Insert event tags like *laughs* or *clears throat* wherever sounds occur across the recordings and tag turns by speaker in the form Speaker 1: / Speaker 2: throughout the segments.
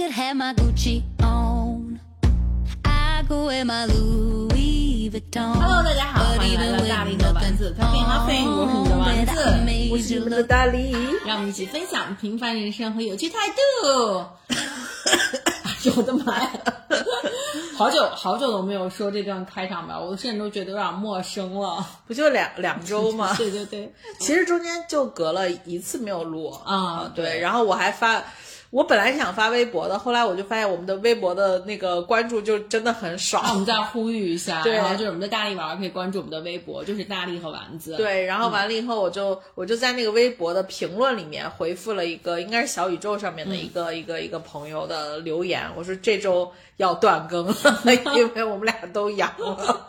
Speaker 1: could have my Gucci on. I could wear my Louis Vuitton.
Speaker 2: Hello，大家好，欢迎来到大力的丸子 Talking Nothing，我是你的丸子，
Speaker 3: 我是你们的大力。
Speaker 2: 让我们一起分享平凡人生和有趣态度。我的妈呀！好久好久都没有说这段开场白，我甚至都觉得有点陌生了。
Speaker 3: 不就两两周吗？
Speaker 2: 对对对，
Speaker 3: 其实中间就隔了一次没有录
Speaker 2: 啊
Speaker 3: 对，
Speaker 2: 对
Speaker 3: 然后我还发，我本来是想发微博的，后来我就发现我们的微博的那个关注就真的很少。
Speaker 2: 那我们再呼吁一下，*laughs*
Speaker 3: 对
Speaker 2: 然后就是我们的大力娃可以关注我们的微博，就是大力和丸子。
Speaker 3: 对，然后完了以后，我就、我就在那个微博的评论里面回复了一个，应该是小宇宙上面的一个、一个一个朋友的留言，我说这周要断更了，*laughs* 因为我们俩都阳了。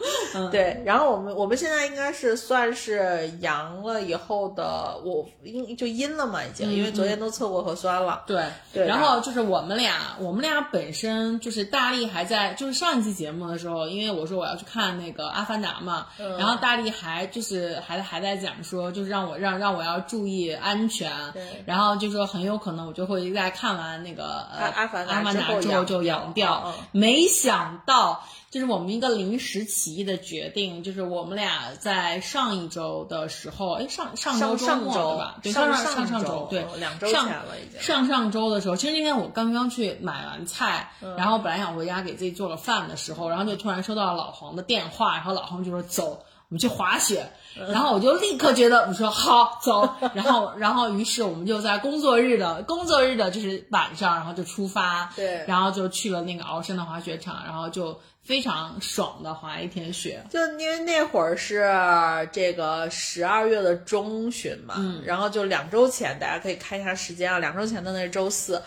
Speaker 3: 对，然后我们我们现在应该是算是阳了以后的，我阴就阴了嘛，已经，因为昨天都测过核酸了。
Speaker 2: 对
Speaker 3: 对
Speaker 2: 然后就是我们俩，我们俩本身就是大力还在，就是上一期节目的时候，因为我说我要去看那个《阿凡达》嘛，
Speaker 3: 嗯。
Speaker 2: 然后大力还就是还还在讲说，就是让我让让我要注意安全，
Speaker 3: 对。
Speaker 2: 然后就说很有可能我就会在看完那个呃
Speaker 3: 阿阿凡达
Speaker 2: 阿凡达
Speaker 3: 之后
Speaker 2: 就阳掉，没想到。就是我们一个临时起意的决定，就是我们俩在上一周的时候，哎，上上周周
Speaker 3: 上上周
Speaker 2: 末对吧？对，
Speaker 3: 上
Speaker 2: 上
Speaker 3: 上
Speaker 2: 周，对，
Speaker 3: 嗯两周
Speaker 2: 上
Speaker 3: 前了已经。
Speaker 2: 上上周的时候，其实那天我刚刚去买完菜，
Speaker 3: 嗯
Speaker 2: 然后本来想回家给自己做个饭的时候，然后就突然收到了老黄的电话，然后老黄就说走。我们去滑雪，
Speaker 3: 嗯
Speaker 2: 然后我就立刻觉得我说好走，然后然后于是我们就在工作日的工作日的就是晚上，然后就出发，
Speaker 3: 对
Speaker 2: 然后就去了那个鳌山的滑雪场，然后就非常爽的滑一天雪，
Speaker 3: 就因为那会儿是这个十二月的中旬嘛，嗯，然后就两周前，大家可以看一下时间啊，两周前的那是周四，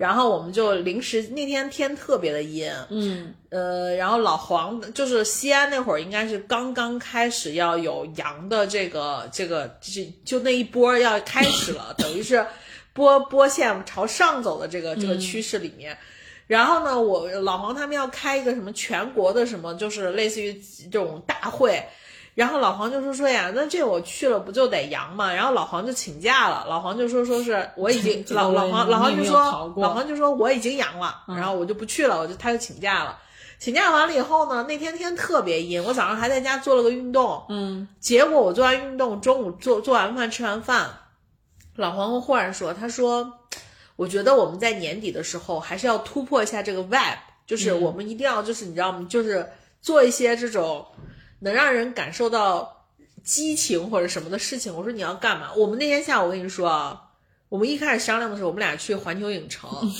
Speaker 3: 然后我们就临时那天天特别的阴，
Speaker 2: 嗯，
Speaker 3: 呃，然后老黄就是西安那会儿应该是刚刚开始要有阳的这个这个就就那一波要开始了，*laughs* 等于是波波线朝上走的这个这个趋势里面。然后呢，我老黄他们要开一个什么全国的什么，就是类似于这种大会。然后老黄就说说呀，那这我去了不就得阳嘛？然后老黄就请假了，老黄就说说是 *laughs* 我已经老老黄老黄就说老黄就说我已经阳了，然后我就不去了，我就他就请假了。请假完了以后呢，那天天特别阴，我早上还在家做了个运动，
Speaker 2: 嗯，
Speaker 3: 结果我做完运动，中午做做完饭吃完饭，老黄忽然说，他说，我觉得我们在年底的时候还是要突破一下这个 vibe，就是我们一定要就是你知道吗？就是做一些这种能让人感受到激情或者什么的事情。我说你要干嘛？我们那天下午我跟你说啊，我们一开始商量的时候，我们俩去环球影城。*laughs*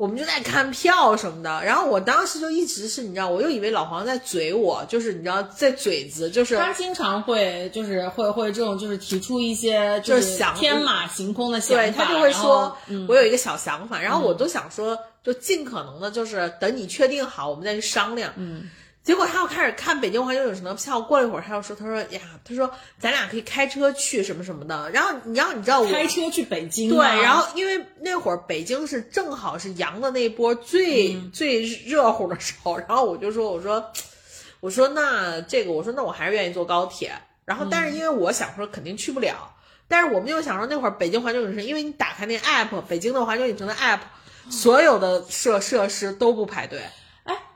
Speaker 3: 我们就在看票什么的，然后我当时就一直是你知道，我又以为老黄在嘴我，就是你知道在嘴子，就是
Speaker 2: 他经常会就是会会这种就是提出一些
Speaker 3: 就是想
Speaker 2: 天马行空的想法，
Speaker 3: 对他就会说，
Speaker 2: 嗯
Speaker 3: 我有一个小想法，然后我都想说，就尽可能的，就是等你确定好，我们再去商量。
Speaker 2: 嗯，
Speaker 3: 结果他又开始看北京环球影城的票，过了一会儿他又说，他说呀，他说咱俩可以开车去什么什么的。然后你要你知道我
Speaker 2: 开车去北京
Speaker 3: 对，然后因为那会儿北京是正好是阳的那一波最、
Speaker 2: 嗯
Speaker 3: 最热乎的时候，然后我就说，我说，我说那这个，我说那我还是愿意坐高铁。然后，
Speaker 2: 嗯
Speaker 3: 但是因为我想说肯定去不了，但是我们又想说那会儿北京环球影城，因为你打开那 app，北京的环球影城的 app，所有的设设施都不排队。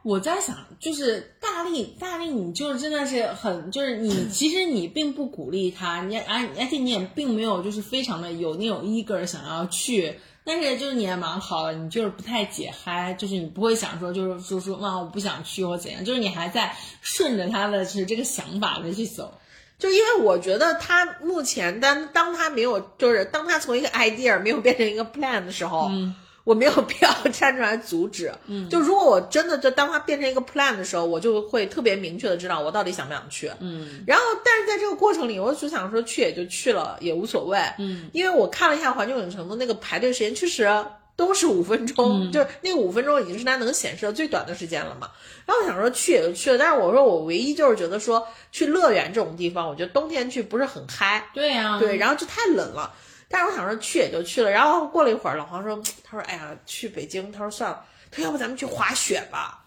Speaker 2: 哎，我在想，就是大力，大力，你就是真的是很，就是你 *clears throat* 其实你并不鼓励他，你而而且你也并没有就是非常的有那种 eager 想要去，但是就是你也蛮好的，你就是不太解嗨，就是你不会想说就是说说哇我不想去或怎样，就是你还在顺着他的就是这个想法的去走。
Speaker 3: 就因为我觉得他目前当当他没有，就是当他从一个 idea 没有变成一个 plan 的时候，
Speaker 2: 嗯
Speaker 3: 我没有必要 *laughs* 站出来阻止。嗯，就如果我真的就当它变成一个 plan 的时候，我就会特别明确的知道我到底想不想去。
Speaker 2: 嗯
Speaker 3: 然后，但是在这个过程里，我就想说去也就去了，也无所谓。
Speaker 2: 嗯，
Speaker 3: 因为我看了一下环球影城的那个排队时间，确实都是五分钟，
Speaker 2: 嗯 *laughs*
Speaker 3: 就是那个五分钟已经是它能显示的最短的时间了嘛。然后我想说去也就去了，但是我说我唯一就是觉得说去乐园这种地方，我觉得冬天去不是很嗨，
Speaker 2: 对呀、
Speaker 3: 对，然后就太冷了。但是我想说去也就去了，然后过了一会儿，老黄说，*tsk* 他说哎呀去北京，他说算了，他说要不咱们去滑雪吧。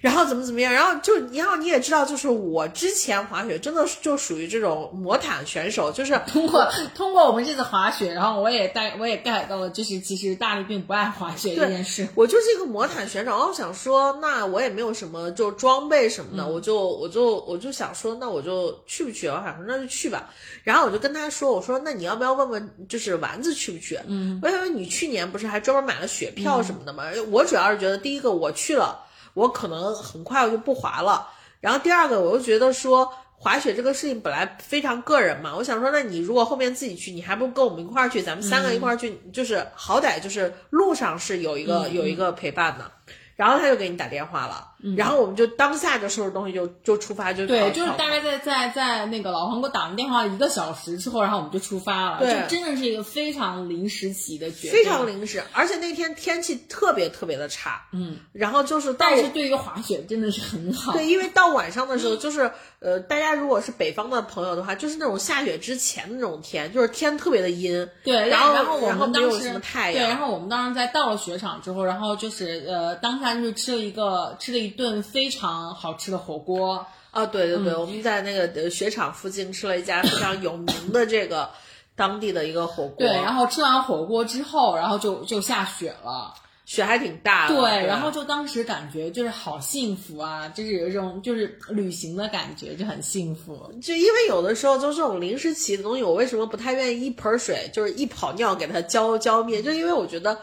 Speaker 3: 然后怎么怎么样，然后就然后你也知道，就是我之前滑雪真的就属于这种魔毯选手，就是 *laughs*
Speaker 2: 通过通过我们这次滑雪，然后我也带我也 get 到了，就是其实大力并不爱滑雪这件事。
Speaker 3: 我就是一个魔毯选手，然后想说，那我也没有什么就装备什么的，我就我就我就想说，那我就去不去？我想说那就去吧。然后我就跟他说，我说那你要不要问问，就是丸子去不去？嗯，我以为你去年不是还专门买了雪票什么的吗？我主要是觉得第一个我去了。我可能很快我就不滑了，然后第二个我又觉得说滑雪这个事情本来非常个人嘛，我想说那你如果后面自己去，你还不跟我们一块儿去，咱们三个一块儿去，就是好歹就是路上是有一个有一个陪伴的。然后他就给你打电话了，然后我们就当下就收拾东西就就出发就
Speaker 2: 对，就是大概在在在那个老黄给我打完电话一个小时之后，然后我们就出发了，
Speaker 3: 对，
Speaker 2: 就真的是一个非常临时起的决定，
Speaker 3: 非常临时，而且那天天气特别特别的差，
Speaker 2: 嗯，
Speaker 3: 然后就是
Speaker 2: 但是对于滑雪真的是很好，
Speaker 3: 对，因为到晚上的时候就是呃，大家如果是北方的朋友的话，就是那种下雪之前的那种天，就是天特别的阴，
Speaker 2: 对，
Speaker 3: 然后
Speaker 2: 然后我们当时
Speaker 3: 什么太阳，
Speaker 2: 对，然后我们当时在到了雪场之后，然后就是呃当下就是吃了一个。吃了一顿非常好吃的火锅
Speaker 3: 啊！对对对，我们在那个雪场附近吃了一家非常有名的这个当地的一个火锅。
Speaker 2: 对，然后吃完火锅之后，然后就就下雪了，
Speaker 3: 雪还挺大
Speaker 2: 的。
Speaker 3: 对，
Speaker 2: 然后就当时感觉就是好幸福啊，就是有一种就是旅行的感觉，就很幸福。
Speaker 3: 就因为有的时候就这种临时起的东西，我为什么不太愿意一盆水就是一泡尿给它浇浇灭？就因为我觉得。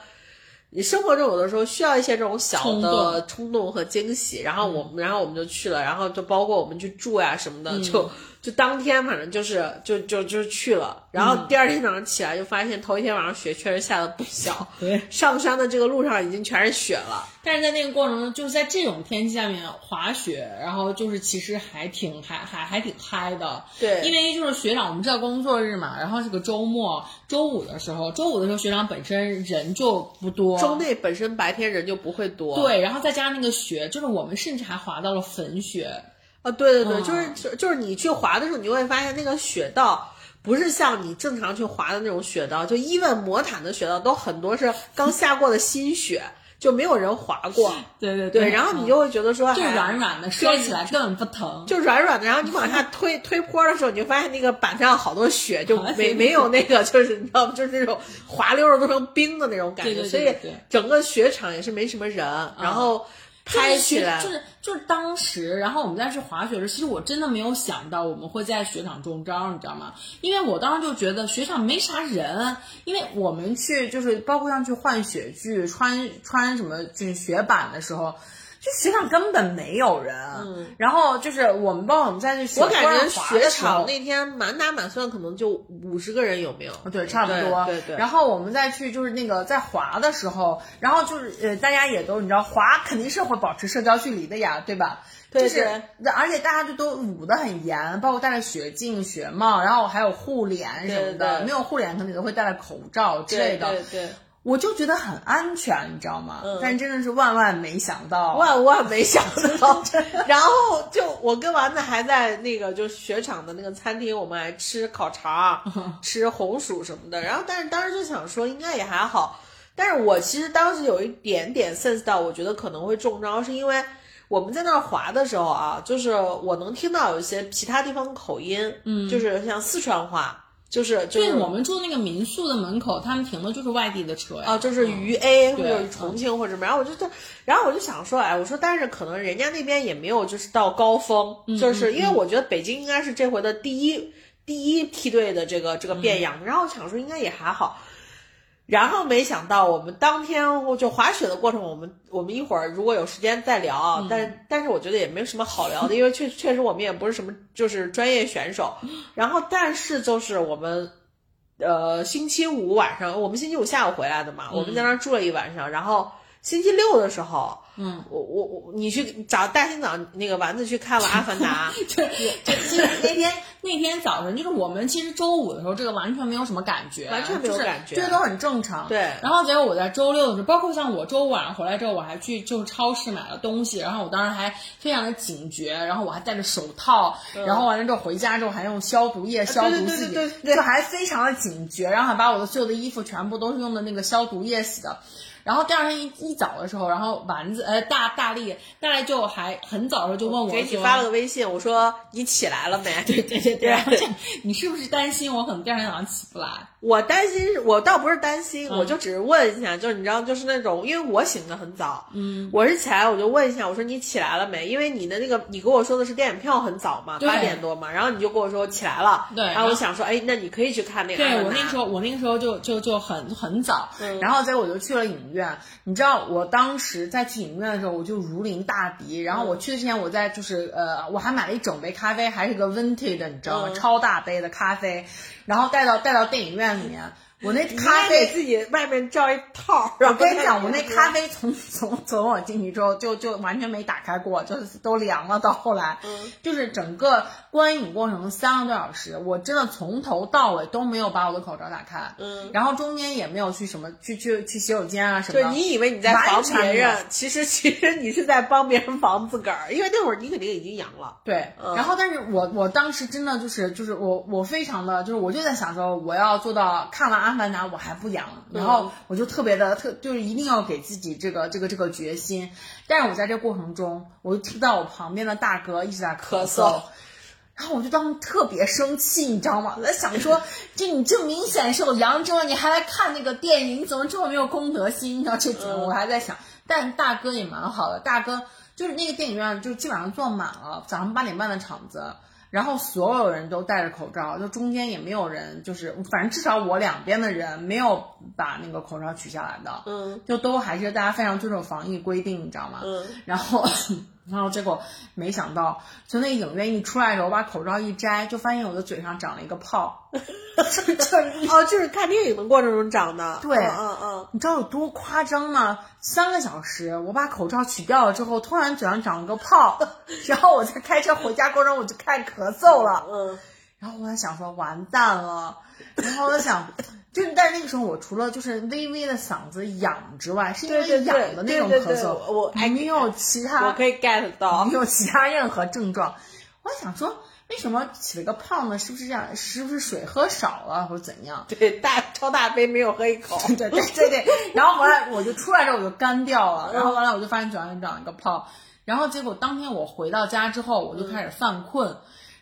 Speaker 3: 你生活中有的时候需要一些这种小的冲动和惊喜，然后我们，然后我们就去了，然后就包括我们去住呀什么的，就。就当天反正就是就就就去了，然后第二天早上起来就发现头一天晚上雪确实下的不小，*laughs*
Speaker 2: 对，
Speaker 3: 上山的这个路上已经全是雪了。
Speaker 2: 但是在那个过程中，就是在这种天气下面滑雪，然后就是其实还挺还还还挺嗨的。
Speaker 3: 对，
Speaker 2: 因为就是学长，我们知道工作日嘛，然后是个周末，周五的时候，周五的时候学长本身人就不多，
Speaker 3: 周内本身白天人就不会多。
Speaker 2: 对，然后再加上那个雪，就是我们甚至还滑到了粉雪。
Speaker 3: 啊，对对对，就是就是你去滑的时候，你就会发现那个雪道不是像你正常去滑的那种雪道，就伊问魔毯的雪道都很多是刚下过的新雪，就没有人滑过。
Speaker 2: 对对对，
Speaker 3: 然后你就会觉得说，
Speaker 2: 就软软的，摔起来根本不疼，
Speaker 3: 就软软的。然后你往下推推坡的时候，你就发现那个板上好多雪，就没没有那个，就是你知道吗？就是那种滑溜的都成冰的那种感觉。所以整个雪场也是没什么人，然后。拍起来
Speaker 2: 就是就是当时，然后我们在去滑雪的时候，其实我真的没有想到我们会在雪场中招，你知道吗？因为我当时就觉得雪场没啥人，因为我们去就是包括像去换雪具、穿穿什么就是雪板的时候。就雪场根本没有人，嗯，然后就是我们包括我们再去，
Speaker 3: 我感觉雪场那天满打满算可能就五十个人有没有？
Speaker 2: 对，差不多。
Speaker 3: 对对。
Speaker 2: 然后我们再去就是那个在滑的时候，然后就是呃大家也都你知道滑肯定是会保持社交距离的呀，对吧？
Speaker 3: 对。
Speaker 2: 就是，而且大家就都捂得很严，包括戴着雪镜、雪帽，然后还有护脸什么的，没有护脸可能都会戴了口罩之类的。
Speaker 3: 对对。
Speaker 2: 我就觉得很安全，你知道吗？嗯。但真的是万万没想到，
Speaker 3: 万万没想到。*laughs* 然后就我跟丸子还在那个就雪场的那个餐厅，我们还吃烤肠、*laughs* 吃红薯什么的。然后，但是当时就想说应该也还好。但是我其实当时有一点点 sense 到，我觉得可能会中招，是因为我们在那儿滑的时候啊，就是我能听到有一些其他地方口音，嗯，就是像四川话。就是就是
Speaker 2: 我们住那个民宿的门口，他们停的就是外地的车呀，
Speaker 3: 啊，就是渝 A 或者重庆或者什么，然后我就在，然后我就想说，哎，我说但是可能人家那边也没有就是到高峰，就是因为我觉得北京应该是这回的第一第一梯队的这个这个变样，然后我想说应该也还好。然后没想到，我们当天就滑雪的过程，我们我们一会儿如果有时间再聊啊。但但是我觉得也没什么好聊的，*laughs* 因为确确实我们也不是什么就是专业选手。然后但是就是我们，呃，星期五晚上，我们星期五下午回来的嘛，我们在那儿住了一晚上，然后。星期六的时候，
Speaker 2: 嗯，
Speaker 3: 我我我，你去找大清早那个丸子去看了《阿凡达》*laughs* *laughs*
Speaker 2: 就就那天那天早晨，就是我们其实周五的时候，这个完全没有什么感觉，
Speaker 3: 完全没有感觉，
Speaker 2: 这都很正常。
Speaker 3: 对。
Speaker 2: 然后结果我在周六的时候，包括像我周五晚上回来之后，我还去就是超市买了东西，然后我当时还非常的警觉，然后我还戴着手套，然后完了之后回家之后还用消毒液消毒自己，就还非常的警觉，然后还把我的所有的衣服全部都是用的那个消毒液洗的。然后第二天一一早的时候，然后丸子呃大大力大力就还很早的时候就问我
Speaker 3: 给你发了个微信，我说你起来了没？
Speaker 2: 对对对你是不是担心我可能第二天早上起不来？
Speaker 3: 我担心，我倒不是担心，
Speaker 2: 嗯
Speaker 3: 我就只是问一下，就是你知道，就是那种，因为我醒的很早，嗯，我是起来我就问一下，我说你起来了没？因为你的那个你跟我说的是电影票很早嘛，
Speaker 2: 对
Speaker 3: 八点多嘛，然后你就跟我说起来了，
Speaker 2: 对
Speaker 3: 然后我想说，哎，那你可以去看那个
Speaker 2: 对，我那个时候，我那个时候就就就很很早，
Speaker 3: 嗯
Speaker 2: 然后结果我就去了影院。你知道，我当时在去影院的时候，我就如临大敌。然后我去之前，我在就是呃，我还买了一整杯咖啡，还是个 vintage 的，你知道吗？
Speaker 3: 嗯
Speaker 2: 超大杯的咖啡，然后带到带到电影院里面。我那咖啡
Speaker 3: 自己外面罩一套，
Speaker 2: 我跟你讲，我那咖啡从 *laughs* 从从我进去之后就就完全没打开过，就是都凉了。到后来，
Speaker 3: 嗯
Speaker 2: 就是整个观影过程三个多小时，我真的从头到尾都没有把我的口罩打开，
Speaker 3: 嗯
Speaker 2: 然后中间也没有去什么去去去洗手间啊什么的。
Speaker 3: 就你以为你在防别人，其实 *laughs* 其实你是在帮别人防自个儿，因为那会儿你肯定已经阳了。
Speaker 2: 对，
Speaker 3: 嗯
Speaker 2: 然后但是我我当时真的就是就是我我非常的就是我就在想说我要做到看完《阿凡达》我还不养，然
Speaker 3: 嗯
Speaker 2: 后我就特别的特就是一定要给自己这个这个这个决心。但是我在这过程中，我就听到我旁边的大哥一直在咳
Speaker 3: 咳嗽
Speaker 2: 然后我就当时特别生气，你知道吗？我在想说，*laughs* 这你这明显是有阳症了，你还来看那个电影，你怎么这么没有公德心？你知道这种，我还在想。但大哥也蛮好的，大哥就是那个电影院就基本上坐满了，早上八点半的场子，然后所有人都戴着口罩，就中间也没有人，就是反正至少我两边的人没有把那个口罩取下来的，
Speaker 3: 嗯
Speaker 2: 就都还是大家非常遵守防疫规定，你知道吗？
Speaker 3: 嗯，
Speaker 2: 然后，然后结果没想到，从那个影院一出来的时候，我把口罩一摘，就发现我的嘴上长了一个泡，*laughs*
Speaker 3: 哦，就是看电影的过程中长的。
Speaker 2: 对
Speaker 3: 嗯嗯嗯，
Speaker 2: 你知道有多夸张吗？三个小时，我把口罩取掉了之后，突然嘴上长了个泡，*laughs* 然后我在开车回家过程中我就开始咳嗽了，
Speaker 3: 嗯，
Speaker 2: 然后我在想说完蛋了，然后我在想。就是，但是那个时候我除了就是微微的嗓子痒之外，是因为痒的那种咳嗽，
Speaker 3: 我我
Speaker 2: 没有其他
Speaker 3: 我可以 get 到
Speaker 2: 没。有其他任何症状。我还想说，为什么起了个泡呢？是不是这样？是不是水喝少了，或者怎样？*laughs*
Speaker 3: 对，大超大杯没有喝一口。
Speaker 2: 对对对对。*laughs* 然后后来我就出来之后我就干掉了，然后完了我就发现嘴上长一个泡，然后结果当天我回到家之后我就开始犯困。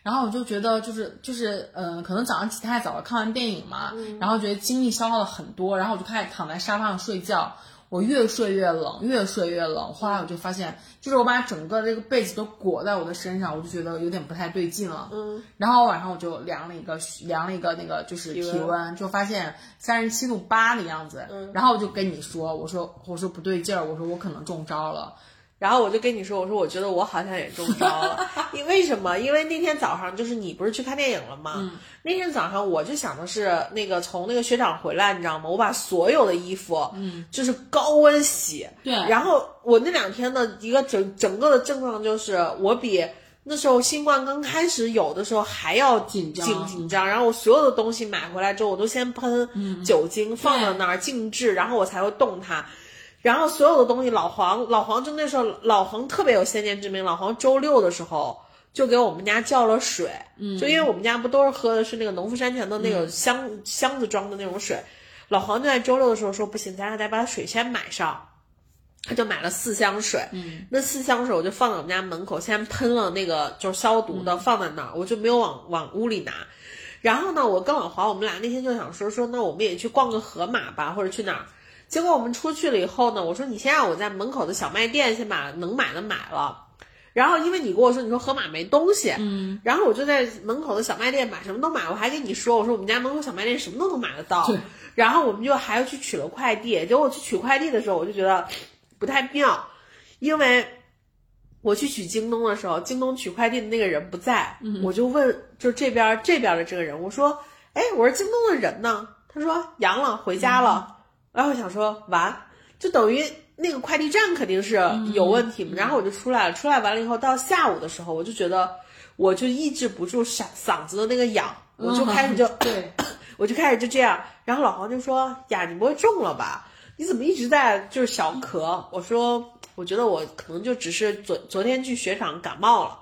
Speaker 2: 然后我就觉得就是就是嗯、呃可能早上起太早了，看完电影嘛，然后觉得精力消耗了很多，然后我就开始躺在沙发上睡觉。我越睡越冷，越睡越冷。后来我就发现，就是我把整个这个被子都裹在我的身上，我就觉得有点不太对劲了。
Speaker 3: 嗯，
Speaker 2: 然后晚上我就量了一个量了一个那个就是
Speaker 3: 体温
Speaker 2: 体温，就发现三十七度八的样子。
Speaker 3: 嗯
Speaker 2: 然后我就跟你说，我说我说不对劲儿，我说我可能中招了。
Speaker 3: 然后我就跟你说，我说我觉得我好像也中招了，*laughs* 因为什么？因为那天早上就是你不是去看电影了吗？那天早上我就想的是那个从那个学长回来，你知道吗？我把所有的衣服，嗯，就是高温洗，
Speaker 2: 对
Speaker 3: 然后我那两天的一个整整个的症状就是我比。那时候新冠刚开始有的时候还要
Speaker 2: 紧张
Speaker 3: 紧紧张，然后我所有的东西买回来之后，我都先喷酒精、放到那儿静置，然后我才会动它。然后所有的东西，老黄老黄就那时候老黄特别有先见之明，老黄周六的时候就给我们家叫了水，嗯，就因为我们家不都是喝的是那个农夫山泉的那个箱、箱子装的那种水，老黄就在周六的时候说不行，咱俩得把水先买上。他就买了四箱水，嗯，那四箱水我就放在我们家门口，先喷了那个就是消毒的，放在那儿，我就没有往往屋里拿。然后呢，我跟老黄我们俩那天就想说说，那我们也去逛个河马吧，或者去哪儿。结果我们出去了以后呢，我说你先让我在门口的小卖店先把能买的买了。然后因为你跟我说你说盒马没东西，嗯，然后我就在门口的小卖店买什么都买，我还跟你说我说我们家门口小卖店什么都能买得到。然后我们就还要去取了快递，结果我去取快递的时候，我就觉得不太妙，因为我去取京东的时候，京东取快递的那个人不在，我就问就这边这边的这个人，我说，哎，我说京东的人呢？他说阳了，回家了。然后我想说完，就等于那个快递站肯定是有问题嘛。然后我就出来了，出来完了以后，到下午的时候，我就觉得我就抑制不住嗓嗓子的那个痒，我就开始就、
Speaker 2: 对，*laughs*
Speaker 3: 我就开始就这样。然后老黄就说：“呀，你不会中了吧？你怎么一直在就是小咳？”我说：“我觉得我可能就只是昨昨天去雪场感冒了。”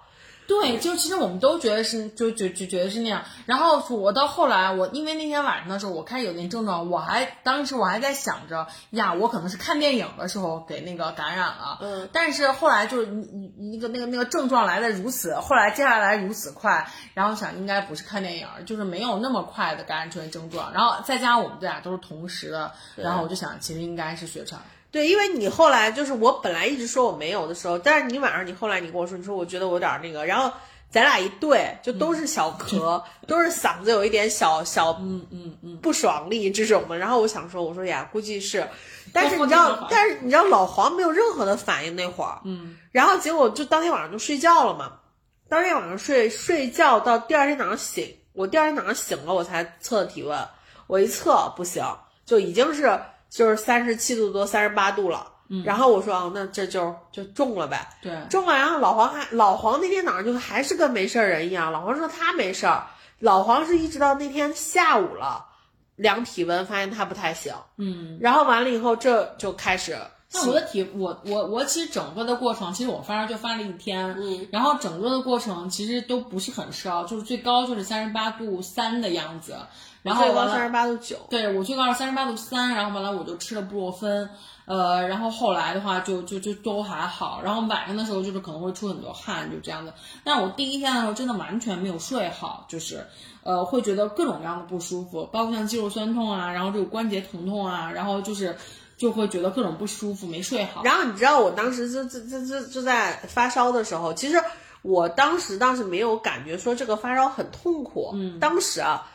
Speaker 2: 对，就其实我们都觉得是，就就就觉得是那样。然后我到后来，我因为那天晚上的时候，我开始有点症状，我还当时我还在想着呀，我可能是看电影的时候给那个感染了。
Speaker 3: 嗯，
Speaker 2: 但是后来就是你你那个那个那个症状来的如此，后来接下来如此快，然后想应该不是看电影，就是没有那么快的感染出现症状。然后再加上我们这俩都是同时的，然后我就想其实应该是血栓。
Speaker 3: 对，因为你后来就是我本来一直说我没有的时候，但是你晚上你后来你跟我说，你说我觉得我有点那个，然后咱俩一对就都是小咳，都是嗓子有一点小小
Speaker 2: 嗯嗯嗯，
Speaker 3: 不爽利这种的。然后我想说，我说呀，估计是，但是你知道，但是你知道老黄没有任何的反应那会儿，
Speaker 2: 嗯，
Speaker 3: 然后结果就当天晚上就睡觉了嘛，当天晚上睡睡觉到第二天早上醒，我第二天早上醒了我才测的体温，我一测不行，就已经是就是三十七度多三十八度了。
Speaker 2: 嗯
Speaker 3: 然后我说哦，那这就就中了呗，
Speaker 2: 对，
Speaker 3: 中了。然后老黄还老黄那天早上就还是跟没事儿人一样，老黄说他没事儿，老黄是一直到那天下午了量体温，发现他不太行，
Speaker 2: 嗯。
Speaker 3: 然后完了以后这就开始
Speaker 2: 那我的体，我我我其实整个的过程，其实我发烧就发了一天，
Speaker 3: 嗯，
Speaker 2: 然后整个的过程其实都不是很烧，就是最高就是三十八度三的样子，然后
Speaker 3: 最高三十八度九，
Speaker 2: 对我最高是三十八度三，然后完了我就吃了布洛芬，呃，然后后来的话就就就都还好，然后晚上的时候就是可能会出很多汗，就这样子。但我第一天的时候真的完全没有睡好，就是呃会觉得各种各样的不舒服，包括像肌肉酸痛啊，然后这个关节疼痛啊，然后就是就会觉得各种不舒服，没睡好。
Speaker 3: 然后你知道我当时就就就就就在发烧的时候，其实我当时倒是没有感觉说这个发烧很痛苦，嗯，当时啊，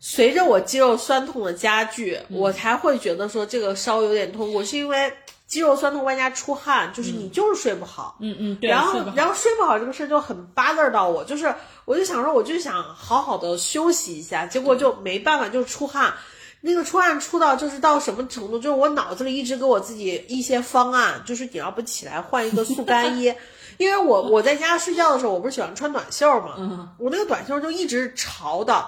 Speaker 3: 随着我肌肉酸痛的加剧，我才会觉得说这个稍微有点痛苦，是因为肌肉酸痛外加出汗，就是你就是睡不好，
Speaker 2: 嗯嗯，对，
Speaker 3: 然后然后睡不好这个事儿就很 bother 到我，就是我就想说，我就想好好的休息一下，结果就没办法，就出汗。那个出汗出到就是到什么程度，就是我脑子里一直给我自己一些方案，就是你要不起来换一个速干衣，*laughs* 因为我我在家睡觉的时候，我不是喜欢穿短袖嘛，
Speaker 2: 嗯。
Speaker 3: 我那个短袖就一直潮的，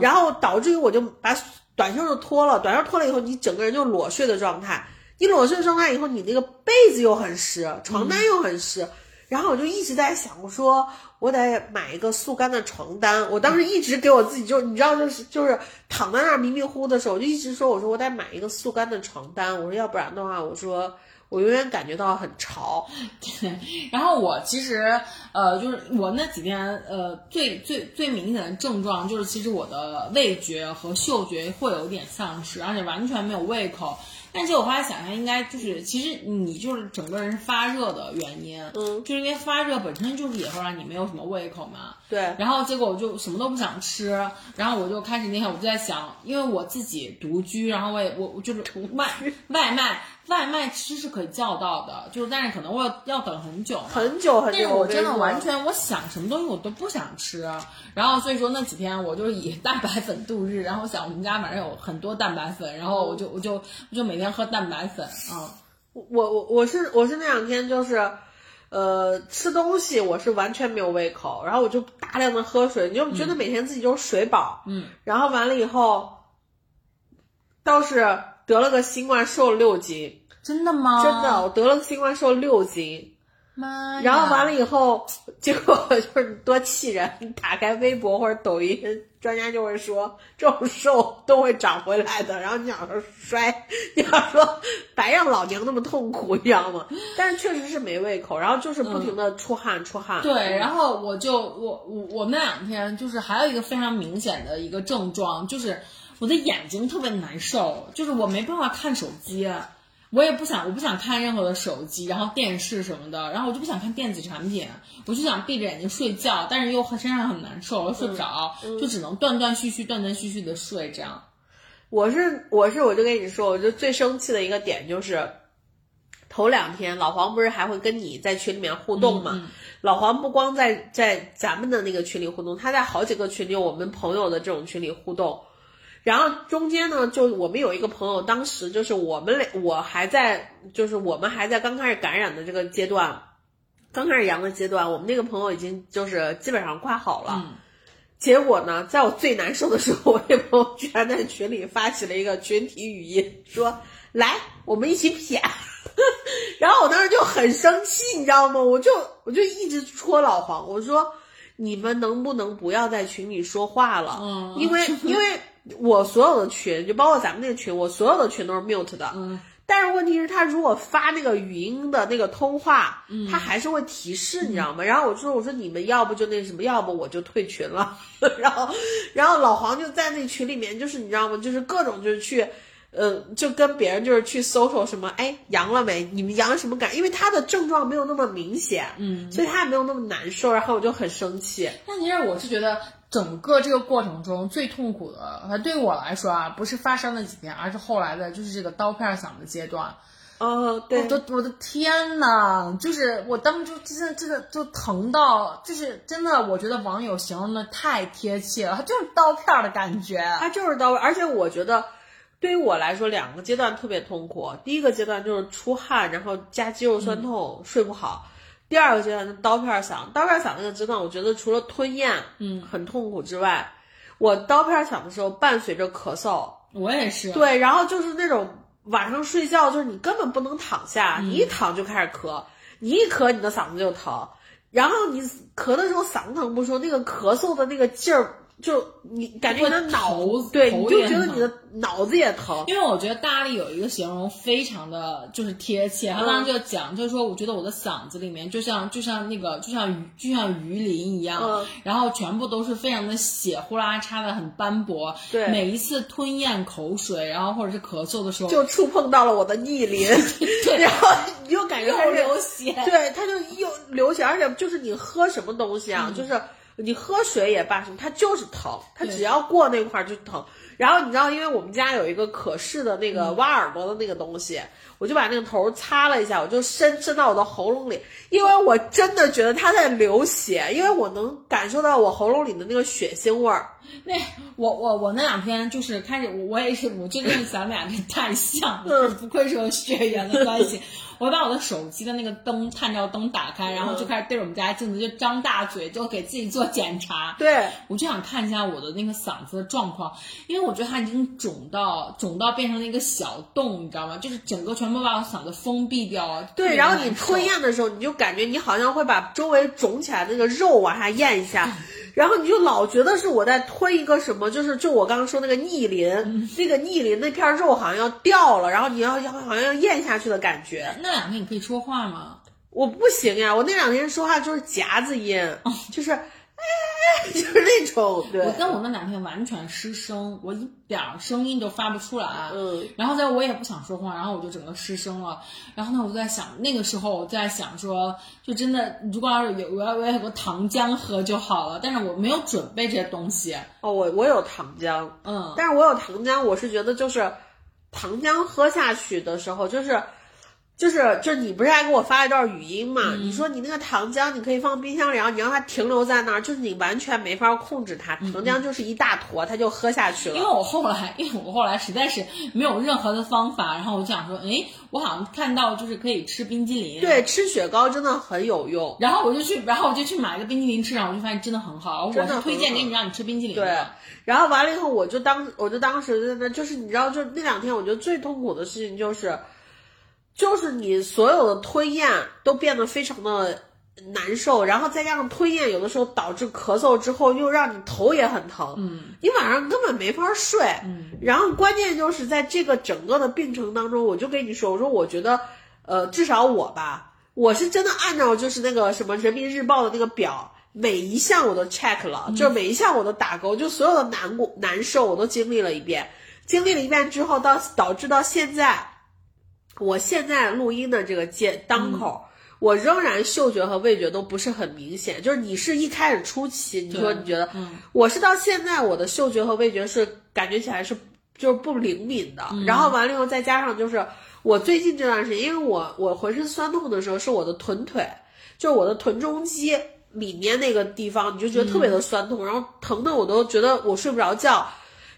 Speaker 3: 然后导致于我就把短袖就脱了，短袖脱了以后，你整个人就裸睡的状态，你裸睡的状态以后，你那个被子又很湿，床单又很湿，然后我就一直在想，我说我得买一个速干的床单。我当时一直给我自己就你知道就是就是躺在那儿迷迷糊糊的时候，我就一直说我说我得买一个速干的床单。我说要不然的话，我说我永远感觉到很潮。
Speaker 2: 对然后我其实呃，就是我那几天呃，最最最明显的症状就是，其实我的味觉和嗅觉会有点丧失，而且完全没有胃口。但是我后来想想，应该就是其实你就是整个人是发热的原因，
Speaker 3: 嗯，
Speaker 2: 就是因为发热本身就是也会让你没有什么胃口嘛。
Speaker 3: 对，
Speaker 2: 然后结果我就什么都不想吃，然后我就开始那天我就在想，因为我自己独居，然后我也我我就是外外卖外卖其实是可以叫到的，就是但是可能我要要等很久。
Speaker 3: 很久很久，
Speaker 2: 但是我真的完全，我想什么东西我都不想吃，然后所以说那几天我就以蛋白粉度日，然后我想我们家反正有很多蛋白粉，然后我就我就我就每天喝蛋白粉，嗯，
Speaker 3: 我我我是我是那两天就是，呃，吃东西我是完全没有胃口，然后我就大量的喝水，你就觉得每天自己就是水饱，
Speaker 2: 嗯，
Speaker 3: 然后完了以后，倒是得了个新冠，瘦了六斤，
Speaker 2: 真的吗？
Speaker 3: 真的，我得了新冠，瘦了六斤，然后完了以后，结果就是多气人，你打开微博或者抖音，专家就会说这种瘦都会长回来的，然后你想说摔，*laughs* 你想说白让老娘那么痛苦，你知道吗？但是确实是没胃口，然后就是不停的出汗、出汗。
Speaker 2: 对，然后我就我我我那两天就是还有一个非常明显的一个症状，就是我的眼睛特别难受，就是我没办法看手机，我也不想我不想看任何的手机，然后电视什么的，然后我就不想看电子产品，我就想闭着眼睛睡觉，但是又身上很难受，又睡不着，就只能断断续续、断断续续的睡这样。
Speaker 3: 我是我是我就跟你说，我就最生气的一个点就是，头两天老黄不是还会跟你在群里面互动嘛？老黄不光在在咱们的那个群里互动，他在好几个群里，我们朋友的这种群里互动。然后中间呢，就我们有一个朋友，当时就是我们俩，我还在，就是我们还在刚开始感染的这个阶段，刚开始阳的阶段，我们那个朋友已经就是基本上快好了。
Speaker 2: 嗯
Speaker 3: 结果呢，在我最难受的时候，我那朋友居然在群里发起了一个群体语音，说：“来，我们一起撇。” *laughs* 然后我当时就就很生气，你知道吗？我就我就一直戳老黄，我说你们能不能不要在群里说话了？
Speaker 2: 嗯
Speaker 3: 因为因为我所有的群，就包括咱们那个群，我所有的群都是 mute 的。
Speaker 2: 嗯
Speaker 3: 但是问题是，他如果发那个语音的那个通话，
Speaker 2: 嗯
Speaker 3: 他还是会提示，你知道吗？然后我说，我说你们要不就那什么，要不我就退群了。*laughs* 然后，然后老黄就在那群里面，就是你知道吗？就是各种就是去，呃，就跟别人就是去搜索什么，哎，阳了没？你们阳什么感？因为他的症状没有那么明显，
Speaker 2: 嗯，
Speaker 3: 所以他也没有那么难受。然后我就很生气，
Speaker 2: 但其实我是觉得整个这个过程中最痛苦的，呃，对于我来说啊，不是发烧那几天，而是后来的就是这个刀片嗓的阶段。
Speaker 3: 哦，对
Speaker 2: 我，的我的天呐，就是我当时真的真的就疼到，就是真的，我觉得网友形容的太贴切了，它就是刀片儿的感觉。
Speaker 3: 它就是到位，而且我觉得。对于我来说，两个阶段特别痛苦。第一个阶段就是出汗，然后加肌肉酸痛，睡不好。第二个阶段是刀片嗓，刀片嗓那个阶段，我觉得除了吞咽，
Speaker 2: 嗯，
Speaker 3: 很痛苦之外，我刀片响的时候伴随着咳嗽，
Speaker 2: 我也是，
Speaker 3: 对，然后就是那种晚上睡觉，就是你根本不能躺下，你一躺就开始咳，你一咳你的嗓子就疼，然后你咳的时候嗓子疼不说，那个咳嗽的那个劲儿，就你感觉你的脑
Speaker 2: 头，
Speaker 3: 对，
Speaker 2: 头
Speaker 3: 你就觉得你的脑子也疼。
Speaker 2: 因为我觉得大力有一个形容非常的就是贴切，他当时就讲，就是说我觉得我的嗓子里面就像就像那个就像鱼就像鱼鳞一样，
Speaker 3: 嗯。
Speaker 2: 然后全部都是非常的血呼啦嚓的很斑驳，
Speaker 3: 对
Speaker 2: 每一次吞咽口水，然后或者是咳嗽的时候
Speaker 3: 就触碰到了我的逆鳞，*laughs* 然后你就感觉它
Speaker 2: 又流血，
Speaker 3: 对，它就又流血，而且就是你喝什么东西啊，
Speaker 2: 嗯。
Speaker 3: 就是你喝水也罢什么，它就是疼，它只要过那块儿就疼。然后你知道，因为我们家有一个可视的那
Speaker 2: 嗯
Speaker 3: 个挖耳朵的那个东西，我就把那个头擦了一下，我就伸伸到我的喉咙里，因为我真的觉得它在流血，因为我能感受到我喉咙里的那个血腥味儿。
Speaker 2: 那我我我那两天就是开始，我我也是，我真的是咱们俩这太像
Speaker 3: 嗯
Speaker 2: 了，不愧是有血缘的关系。我把我的手机的那个灯探照灯打开，然后就开始对着我们家镜子就张大嘴，就给自己做检查。*laughs*
Speaker 3: 对，
Speaker 2: 我就想看一下我的那个嗓子的状况，因为我觉得它已经肿到肿到变成了一个小洞，你知道吗？就是整个全部把我嗓子封闭掉了。
Speaker 3: 对，然后你吞咽的时候，你就感觉你好像会把周围肿起来那个肉往下咽一下，然后你就老觉得是我在吞一个什么，就是就我刚刚说那个逆鳞，那个逆鳞那片肉好像要掉了，然后你要要好像要咽下去的感觉。
Speaker 2: 那两天你可以说话吗？
Speaker 3: 我不行呀，我那两天说话就是夹子音，就是，哎，*laughs* 就是那种，对
Speaker 2: 我，跟我那两天完全失声，我一点儿声音都发不出来。
Speaker 3: 嗯，
Speaker 2: 然后在我也不想说话，然后我就整个失声了。然后呢，我就在想，那个时候我在想说，就真的，如果要是有我要我要有个糖浆喝就好了，但是我没有准备这些东西。
Speaker 3: 哦，我我有糖浆，
Speaker 2: 嗯，
Speaker 3: 但是我有糖浆，我是觉得就是糖浆喝下去的时候，就是就是就是你不是还给我发一段语音嘛？
Speaker 2: 嗯
Speaker 3: 你说你那个糖浆你可以放冰箱里，然后你让它停留在那儿，就是你完全没法控制它，糖浆就是一大坨，它就喝下去
Speaker 2: 了因为。我后来，因为我后来实在是没有任何的方法，然后我就想说，哎，我好像看到就是可以吃冰激凌。。
Speaker 3: 对，吃雪糕真的很有用。
Speaker 2: 然后我就去，然后我就去买个冰激凌吃，然后我就发现真的很好。我
Speaker 3: 真的
Speaker 2: 是推荐给你让你吃冰激凌
Speaker 3: 对。，然后完了以后，我就当我就当时在那，就是你知道，就那两天，我觉得最痛苦的事情就是，就是你所有的吞咽都变得非常的难受，然后再加上吞咽有的时候导致咳嗽之后，又让你头也很疼，
Speaker 2: 嗯，
Speaker 3: 你晚上根本没法睡，
Speaker 2: 嗯，
Speaker 3: 然后关键就是在这个整个的病程当中，我就跟你说，我说我觉得，呃，至少我吧，我是真的按照就是那个什么人民日报的那个表，每一项我都 check 了，就每一项我都打勾，就所有的难过难受我都经历了一遍，经历了一遍之后，到导致到现在，我现在录音的这个阶当口。我仍然嗅觉和味觉都不是很明显，就是你是一开始初期，你说你觉得，
Speaker 2: 嗯。
Speaker 3: 我是到现在我的嗅觉和味觉是感觉起来是就是不灵敏的，然后完了以后再加上就是我最近这段时间，因为我我浑身酸痛的时候是我的臀腿，就是我的臀中肌里面那个地方，你就觉得特别的酸痛，然后疼的我都觉得我睡不着觉。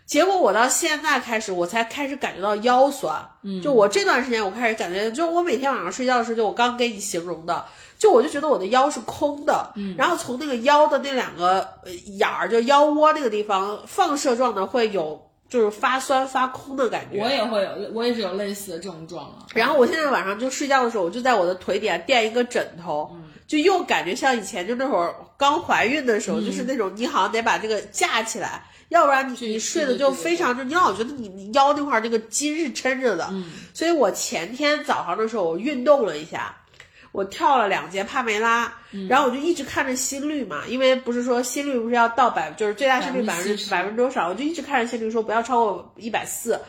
Speaker 3: 结果我到现在开始，我才开始感觉到腰酸。嗯，就我这段时间，我开始感觉，就我每天晚上睡觉的时候，就我刚给你形容的，就我就觉得我的腰是空的，嗯，然后从那个腰的那两个呃眼儿，就腰窝那个地方放射状的会有。就是发酸发空的感觉。
Speaker 2: 我也会有，我也是有类似的症状啊。
Speaker 3: 然后我现在晚上就睡觉的时候，我就在我的腿底下垫一个枕头，就又感觉像以前就那会儿刚怀孕的时候，就是那种你好像得把这个架起来，要不然你你睡的就非常就你老觉得你你腰那块儿那个筋是撑着的。所以我前天早上的时候我运动了一下。我跳了两节帕梅拉，然后我就一直看着心率嘛，因为不是说心率不是要到百，就是最大心率百分之百分之多少，我就一直看着心率说不要超过一百四，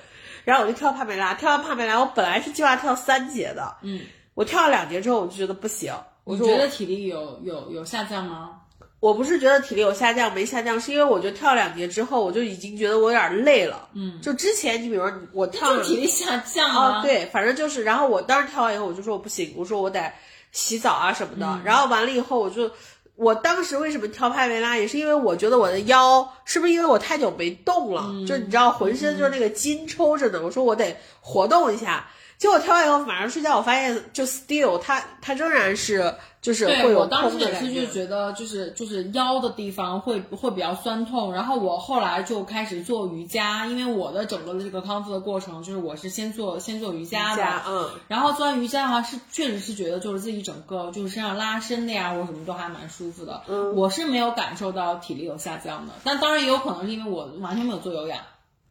Speaker 3: 然后我就跳帕梅拉，跳完帕梅拉，我本来是计划跳三节的，
Speaker 2: 嗯，
Speaker 3: 我跳了两节之后，我就觉得不行，我
Speaker 2: 觉得体力有有有下降吗？
Speaker 3: 我不是觉得体力有下降没下降，是因为我觉得跳两节之后，我就已经觉得我有点累了，
Speaker 2: 嗯，
Speaker 3: 就之前你比如说我跳
Speaker 2: 就体力下降
Speaker 3: 啊，对，反正就是，然后我当时跳完以后，我就说我不行，我说我得。洗澡啊什么的，然后完了以后，我就，我当时为什么跳帕梅拉，也是因为我觉得我的腰是不是因为我太久没动了，就你知道浑身就是那个筋抽着呢，我说我得活动一下，结果跳完以后晚上睡觉，我发现就 still 它它仍然是。就是会有
Speaker 2: 我当时也是就觉得就是就是腰的地方会会比较酸痛，然后我后来就开始做瑜伽，因为我的整个的这个康复的过程就是我是先做先做瑜伽的，
Speaker 3: 嗯，
Speaker 2: 然后做完瑜伽的话是确实是觉得就是自己整个就是身上拉伸的呀或者什么都还蛮舒服的，
Speaker 3: 嗯，
Speaker 2: 我是没有感受到体力有下降的，但当然也有可能是因为我完全没有做有氧。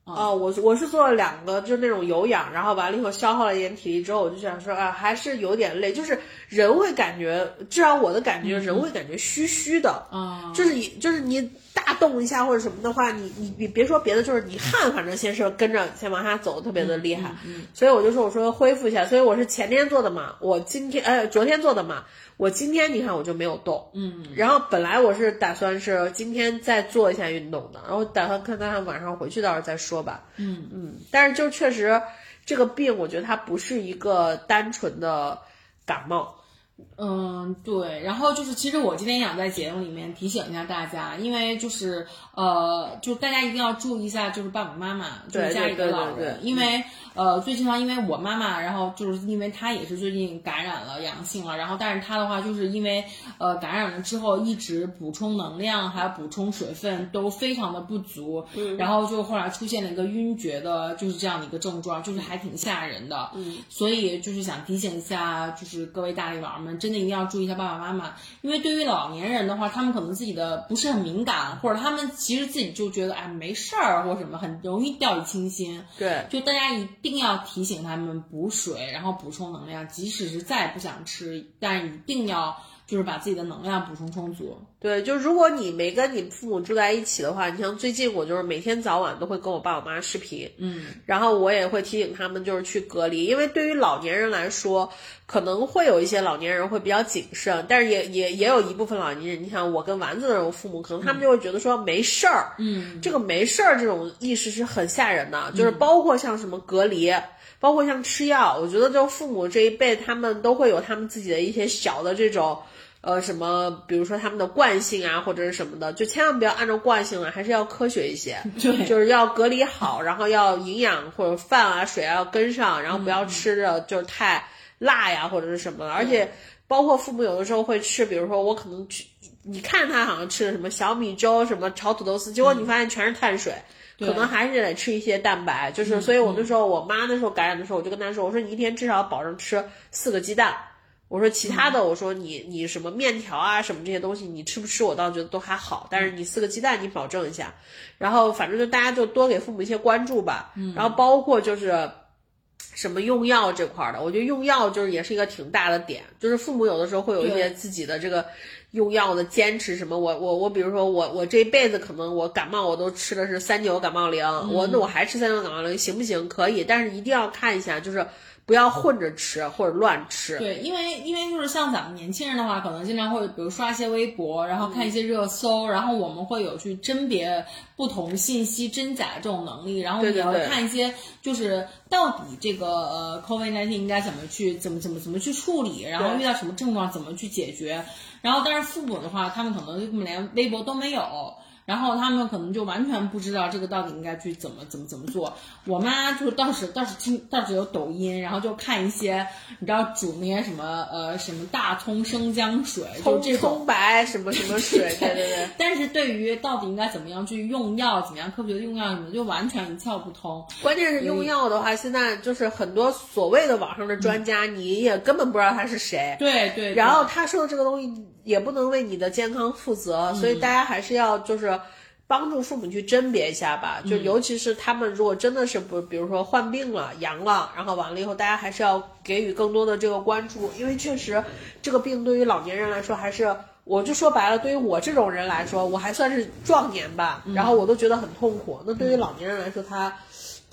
Speaker 3: 哦，我我是做了两个，就是那种有氧，然后完了以后消耗了一点体力之后，我就想说啊，还是有点累，就是人会感觉，至少我的感觉，人会感觉虚虚的，
Speaker 2: 啊，
Speaker 3: 就是你就是你大动一下或者什么的话，你你你别说别的，就是你汗反正先是跟着先往下走，特别的厉害，所以我就说我说恢复一下，所以我是前天做的嘛，我今天呃昨天做的嘛。我今天你看我就没有动，
Speaker 2: 嗯，
Speaker 3: 然后本来我是打算是今天再做一下运动的，然后打算看看晚上回去到时候再说吧，
Speaker 2: 嗯
Speaker 3: 嗯，但是就确实这个病，我觉得它不是一个单纯的感冒。
Speaker 2: 嗯，对，然后就是，其实我今天想在节目里面提醒一下大家，因为就是呃，就大家一定要注意一下，就是爸爸妈妈，就是家里的老人，因为呃，最近呢，因为我妈妈，然后就是因为她也是最近感染了阳性了，然后但是她的话，就是因为呃感染了之后，一直补充能量还有补充水分都非常的不足，
Speaker 3: 嗯，
Speaker 2: 然后就后来出现了一个晕厥的，就是这样的一个症状，就是还挺吓人的，
Speaker 3: 嗯，
Speaker 2: 所以就是想提醒一下，就是各位大力佬。们真的一定要注意一下爸爸妈妈，因为对于老年人的话，他们可能自己的不是很敏感，或者他们其实自己就觉得哎没事儿或什么，很容易掉以轻心。
Speaker 3: 对，
Speaker 2: 就大家一定要提醒他们补水，然后补充能量，即使是再不想吃，但一定要。就是把自己的能量补充充足。
Speaker 3: 对，就如果你没跟你父母住在一起的话，你像最近我就是每天早晚都会跟我爸我妈视频，
Speaker 2: 嗯，
Speaker 3: 然后我也会提醒他们就是去隔离，因为对于老年人来说，可能会有一些老年人会比较谨慎，但是也也也有一部分老年人，你像我跟丸子那种父母，可能他们就会觉得说没事儿，
Speaker 2: 嗯，
Speaker 3: 这个没事儿这种意识是很吓人的，就是包括像什么隔离。包括像吃药，我觉得就父母这一辈，他们都会有他们自己的一些小的这种。呃，什么，比如说他们的惯性啊，或者是什么的，就千万不要按照惯性了，还是要科学一些。*laughs*
Speaker 2: 对，
Speaker 3: 就是要隔离好，然后要营养或者饭啊、水啊要跟上，然后不要吃的就是太辣呀，或者是什么。而且，包括父母有的时候会吃，比如说我可能去，你看他好像吃的什么小米粥、什么炒土豆丝，结果你发现全是碳水，可能还是得吃一些蛋白。就是，所以我那时候我妈那时候感染的时候，我就跟她说，我说你一天至少保证吃四个鸡蛋。我说其他的，我说你你什么面条啊什么这些东西，你吃不吃我倒觉得都还好，但是你四个鸡蛋你保证一下，然后反正就大家就多给父母一些关注吧，然后包括就是什么用药这块的，我觉得用药就是也是一个挺大的点，就是父母有的时候会有一些自己的这个用药的坚持，什么我我我比如说我我这一辈子可能我感冒我都吃的是三九感冒灵，我那我还吃三九感冒灵行不行？可以，但是一定要看一下就是。不要混着吃或者乱吃。
Speaker 2: 对，因为因为就是像咱们年轻人的话，可能经常会比如刷一些微博，然后看一些热搜，然后我们会有去甄别不同信息真假这种能力，然后也会看一些就是到底这个呃 COVID-19 应该怎么去怎么怎么怎么去处理，然后遇到什么症状怎么去解决。然后但是父母的话，他们可能根本连微博都没有。然后他们可能就完全不知道这个到底应该去怎么怎么怎么做。我妈就是倒是倒是听倒是有抖音，然后就看一些你知道煮那些什么呃什么大葱生姜水，就
Speaker 3: 葱
Speaker 2: 这种
Speaker 3: 葱白什么什么水，对对对。
Speaker 2: 但是对于到底应该怎么样去用药，怎么样科学的用药什么，就完全一窍不通。
Speaker 3: 关键是用药的话，现在就是很多所谓的网上的专家，你也根本不知道他是谁。
Speaker 2: 对对，
Speaker 3: 然后他说的这个东西也不能为你的健康负责，所以大家还是要就是帮助父母去甄别一下吧。就尤其是他们如果真的是不，比如说患病了、阳了，然后完了以后，大家还是要给予更多的这个关注，因为确实这个病对于老年人来说还是。我就说白了，对于我这种人来说，我还算是壮年吧，然后我都觉得很痛苦。那对于老年人来说，他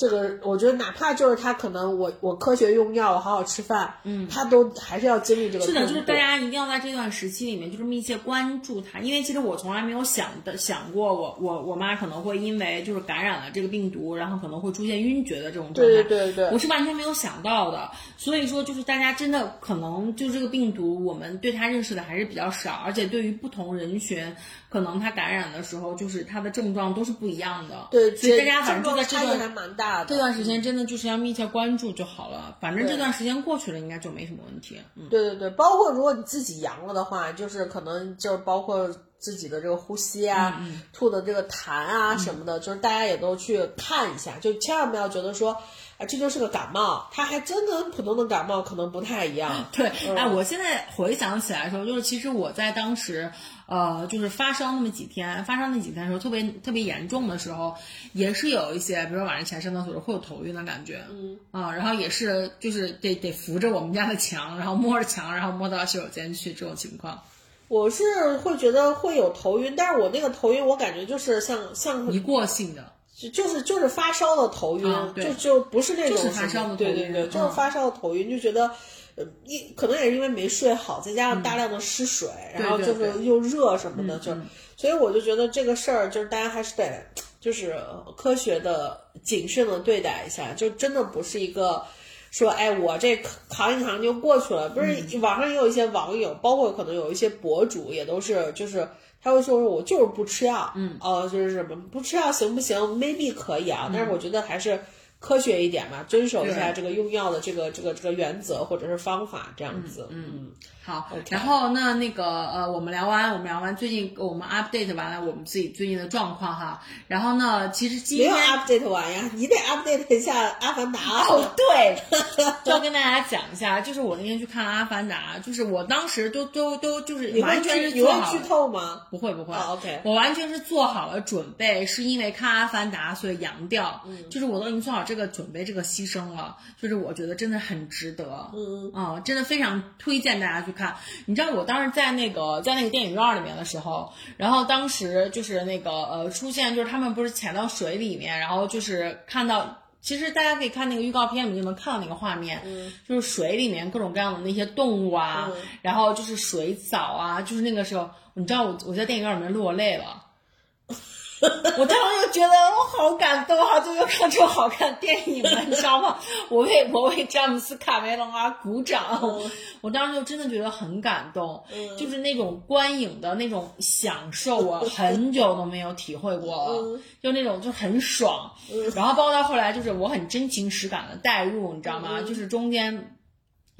Speaker 3: 这个我觉得哪怕就是他可能我我科学用药，我好好吃饭，嗯，他都还是要经历这个。
Speaker 2: 是的，就是大家一定要在这段时期里面，就是密切关注他，因为其实我从来没有想的想过我，我我妈可能会因为就是感染了这个病毒，然后可能会出现晕厥的这种状态，
Speaker 3: 对对对对
Speaker 2: 我是完全没有想到的。所以说，就是大家真的可能就这个病毒，我们对它认识的还是比较少，而且对于不同人群，可能它感染的时候，就是它的症状都是不一样的。
Speaker 3: 对，
Speaker 2: 所以大家反正就在这
Speaker 3: 差异还蛮大的。
Speaker 2: 这段时间真的就是要密切关注就好了，反正这段时间过去了，应该就没什么问题。嗯。
Speaker 3: 对对对，包括如果你自己阳了的话，就是可能就包括自己的这个呼吸啊、吐的这个痰啊什么的，就是大家也都去看一下，就千万不要觉得说，啊这就是个感冒，它还真跟普通的感冒可能不太一样。*laughs*
Speaker 2: 对，哎，我现在回想起来的时候，就是其实我在当时，呃，就是发烧那么几天，发烧那几天的时候，特别特别严重的时候，也是有一些，比如说晚上起来上厕所会有头晕的感觉，嗯啊，然后也是就是得得扶着我们家的墙，然后摸着墙，然后摸到洗手间去这种情况，
Speaker 3: 我是会觉得会有头晕，但是我那个头晕，我感觉就是像像
Speaker 2: 一过性的。
Speaker 3: 就就是就是发烧的头晕，
Speaker 2: 啊
Speaker 3: 就就不是那种
Speaker 2: 是发烧的头晕
Speaker 3: 对对对，就是
Speaker 2: 嗯
Speaker 3: 发烧的头晕，就觉得。呃，一可能也是因为没睡好，再加上大量的失水，然后就是又热什么的，就
Speaker 2: 嗯
Speaker 3: 所以我就觉得这个事儿就是大家还是得就是科学的、谨慎的对待一下，就真的不是一个说哎我这扛一扛就过去了。不是
Speaker 2: 嗯
Speaker 3: 网上也有一些网友，包括可能有一些博主也都是就是。他会说我就是不吃药，嗯，哦、就是什么不吃药行不行？maybe 可以啊，但是我觉得还是科学一点嘛，遵守一下这个用药的这个这个这个原则或者是方法，这样子，嗯，
Speaker 2: 好然后那那个呃，我们聊完，我们聊完最近我们 update 完了我们自己最近的状况哈。然后呢，其实今
Speaker 3: 没有
Speaker 2: 天
Speaker 3: update 完呀，你得 update 一下《阿凡达》
Speaker 2: 哦，对，*laughs* 就要跟大家讲一下，就是我那天去看《阿凡达》，就是我当时都都都就是完全是做好了。
Speaker 3: 透吗？
Speaker 2: 不会不会、
Speaker 3: 啊，OK。
Speaker 2: 我完全是做好了准备，是因为看《阿凡达》所以阳掉，
Speaker 3: 嗯。
Speaker 2: 就是我都已经做好这个准备，这个牺牲了，就是我觉得真的很值得，
Speaker 3: 嗯。
Speaker 2: 啊、真的非常推荐大家去看。你知道我当时在那个在那个电影院里面的时候，然后当时就是那个呃出现就是他们不是潜到水里面，然后就是看到。其实大家可以看那个预告片里面就能看到那个画面，就是水里面各种各样的那些动物啊，然后就是水藻啊，就是那个时候，你知道我我在电影院里面落泪了，*laughs* 我当时就觉得我好感动，好久没有看这种好看的电影了，你知道吗？*laughs* 我为我为詹姆斯卡梅隆啊鼓掌，我当时就真的觉得很感动，就是那种观影的那种享受，我 *laughs* 很久都没有体会过了，就那种就很爽。然后包括到后来，就是我很真情实感的带入，你知道吗？就是中间。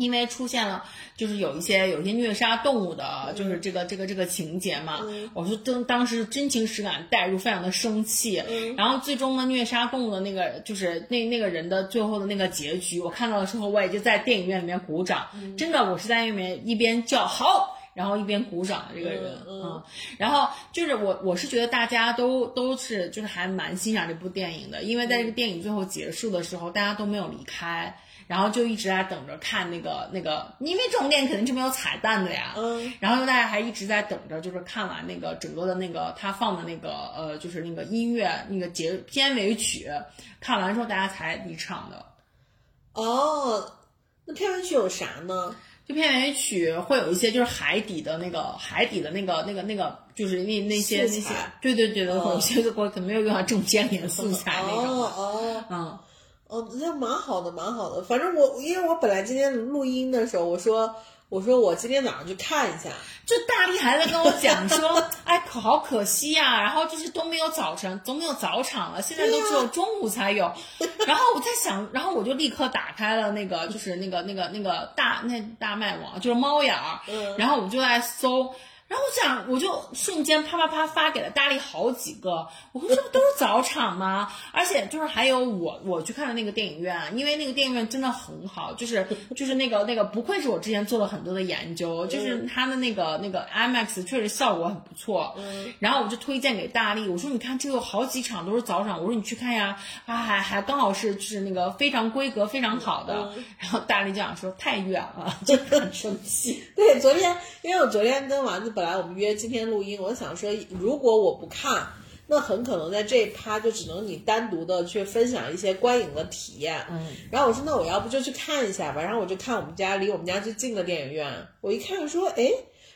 Speaker 2: 因为出现了，就是有一些有一些虐杀动物的，就是这个这个这个情节嘛，我就当当时真情实感带入，非常的生气。然后最终呢，虐杀动物的那个就是那那个人的最后的那个结局，我看到的时候，我也就在电影院里面鼓掌，真的，我是在里面一边叫好。然后一边鼓掌的这个人，嗯，然后就是我，我是觉得大家都都是就是还蛮欣赏这部电影的，因为在这个电影最后结束的时候，大家都没有离开，然后就一直在等着看那个那个，因为这种电影肯定是没有彩蛋的呀，
Speaker 3: 嗯，
Speaker 2: 然后大家还一直在等着，就是看完那个整个的那个他放的那个呃，就是那个音乐那个结片尾曲，看完之后大家才离场的。
Speaker 3: 哦，那片尾曲有啥呢？
Speaker 2: 就片尾曲会有一些就是海底的那个海底的那个那个那个，就是那那些那些对对对对，会有些我可能没有用到正片里的素材那种，
Speaker 3: 哦哦
Speaker 2: 嗯。
Speaker 3: 哦，那蛮好的，蛮好的。反正我因为我本来今天录音的时候，我说我说我今天早上去看一下，
Speaker 2: 就大力还在跟我讲说，哎，可好可惜呀、然后就是都没有早晨，都没有早场了，现在都只有中午才有。然后我在想，然后我就立刻打开了那个，就是那个那个那个大那大麦网，就是猫眼儿，然后我就在搜。然后我想，我就瞬间啪啪啪发给了大力好几个，我说这不都是早场吗？而且就是还有我我去看的那个电影院，因为那个电影院真的很好，就是就是那个那个不愧是我之前做了很多的研究，就是它的那个那个 IMAX 确实效果很不错。然后我就推荐给大力，我说你看这有好几场都是早场，我说你去看呀，啊还还刚好是就是那个非常规格非常好的。*laughs* 然后大力就想说太远了，*laughs* 就很生气。
Speaker 3: 对，昨天因为我昨天跟丸子本来我们约今天录音，我想说如果我不看，那很可能在这一趴就只能你单独的去分享一些观影的体验。
Speaker 2: 嗯，
Speaker 3: 然后我说那我要不就去看一下吧，然后我就看我们家离我们家最近的电影院，我一看说，哎，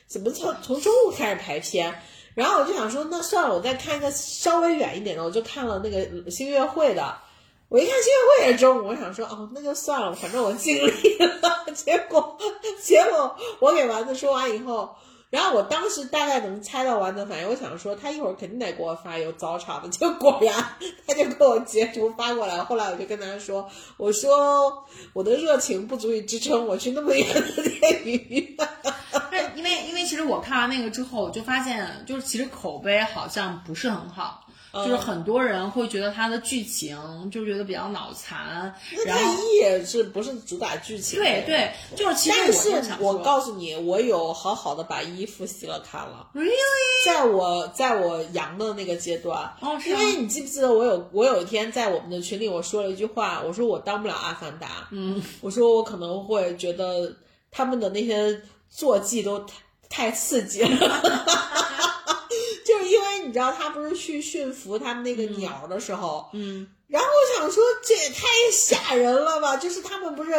Speaker 3: 怎么从从中午开始排片？然后我就想说，那算了，我再看一个稍微远一点的，我就看了那个星月会的。我一看星月会也是中午，我想说哦，那就算了，反正我尽力了。*laughs* 结果结果我给丸子说完以后，然后我当时大概能猜到丸子反应，我想说他一会儿肯定得给我发有早场的，*laughs* 结果果然他就给我截图发过来。后来我就跟他说，我说我的热情不足以支撑我去那么远的电影院。*laughs*
Speaker 2: 因为因为其实我看完那个之后，我就发现就是其实口碑好像不是很好。就是很多人会觉得它的剧情就觉得比较脑残，然后
Speaker 3: 那一也是不是主打剧情？
Speaker 2: 对对，就是其实
Speaker 3: 但
Speaker 2: 我
Speaker 3: 我告诉你，我有好好的把衣服洗了看了。
Speaker 2: ，really，
Speaker 3: 在我在我阳的那个阶段，
Speaker 2: 哦是
Speaker 3: 因为你记不记得我有我有一天在我们的群里我说了一句话，我说我当不了阿凡达，
Speaker 2: 嗯，
Speaker 3: 我说我可能会觉得他们的那些坐骑都太太刺激了。*laughs* 知道他不是去驯服他们那个鸟的时候，
Speaker 2: 嗯，
Speaker 3: 然后我想说这也太吓人了吧！就是他们不是，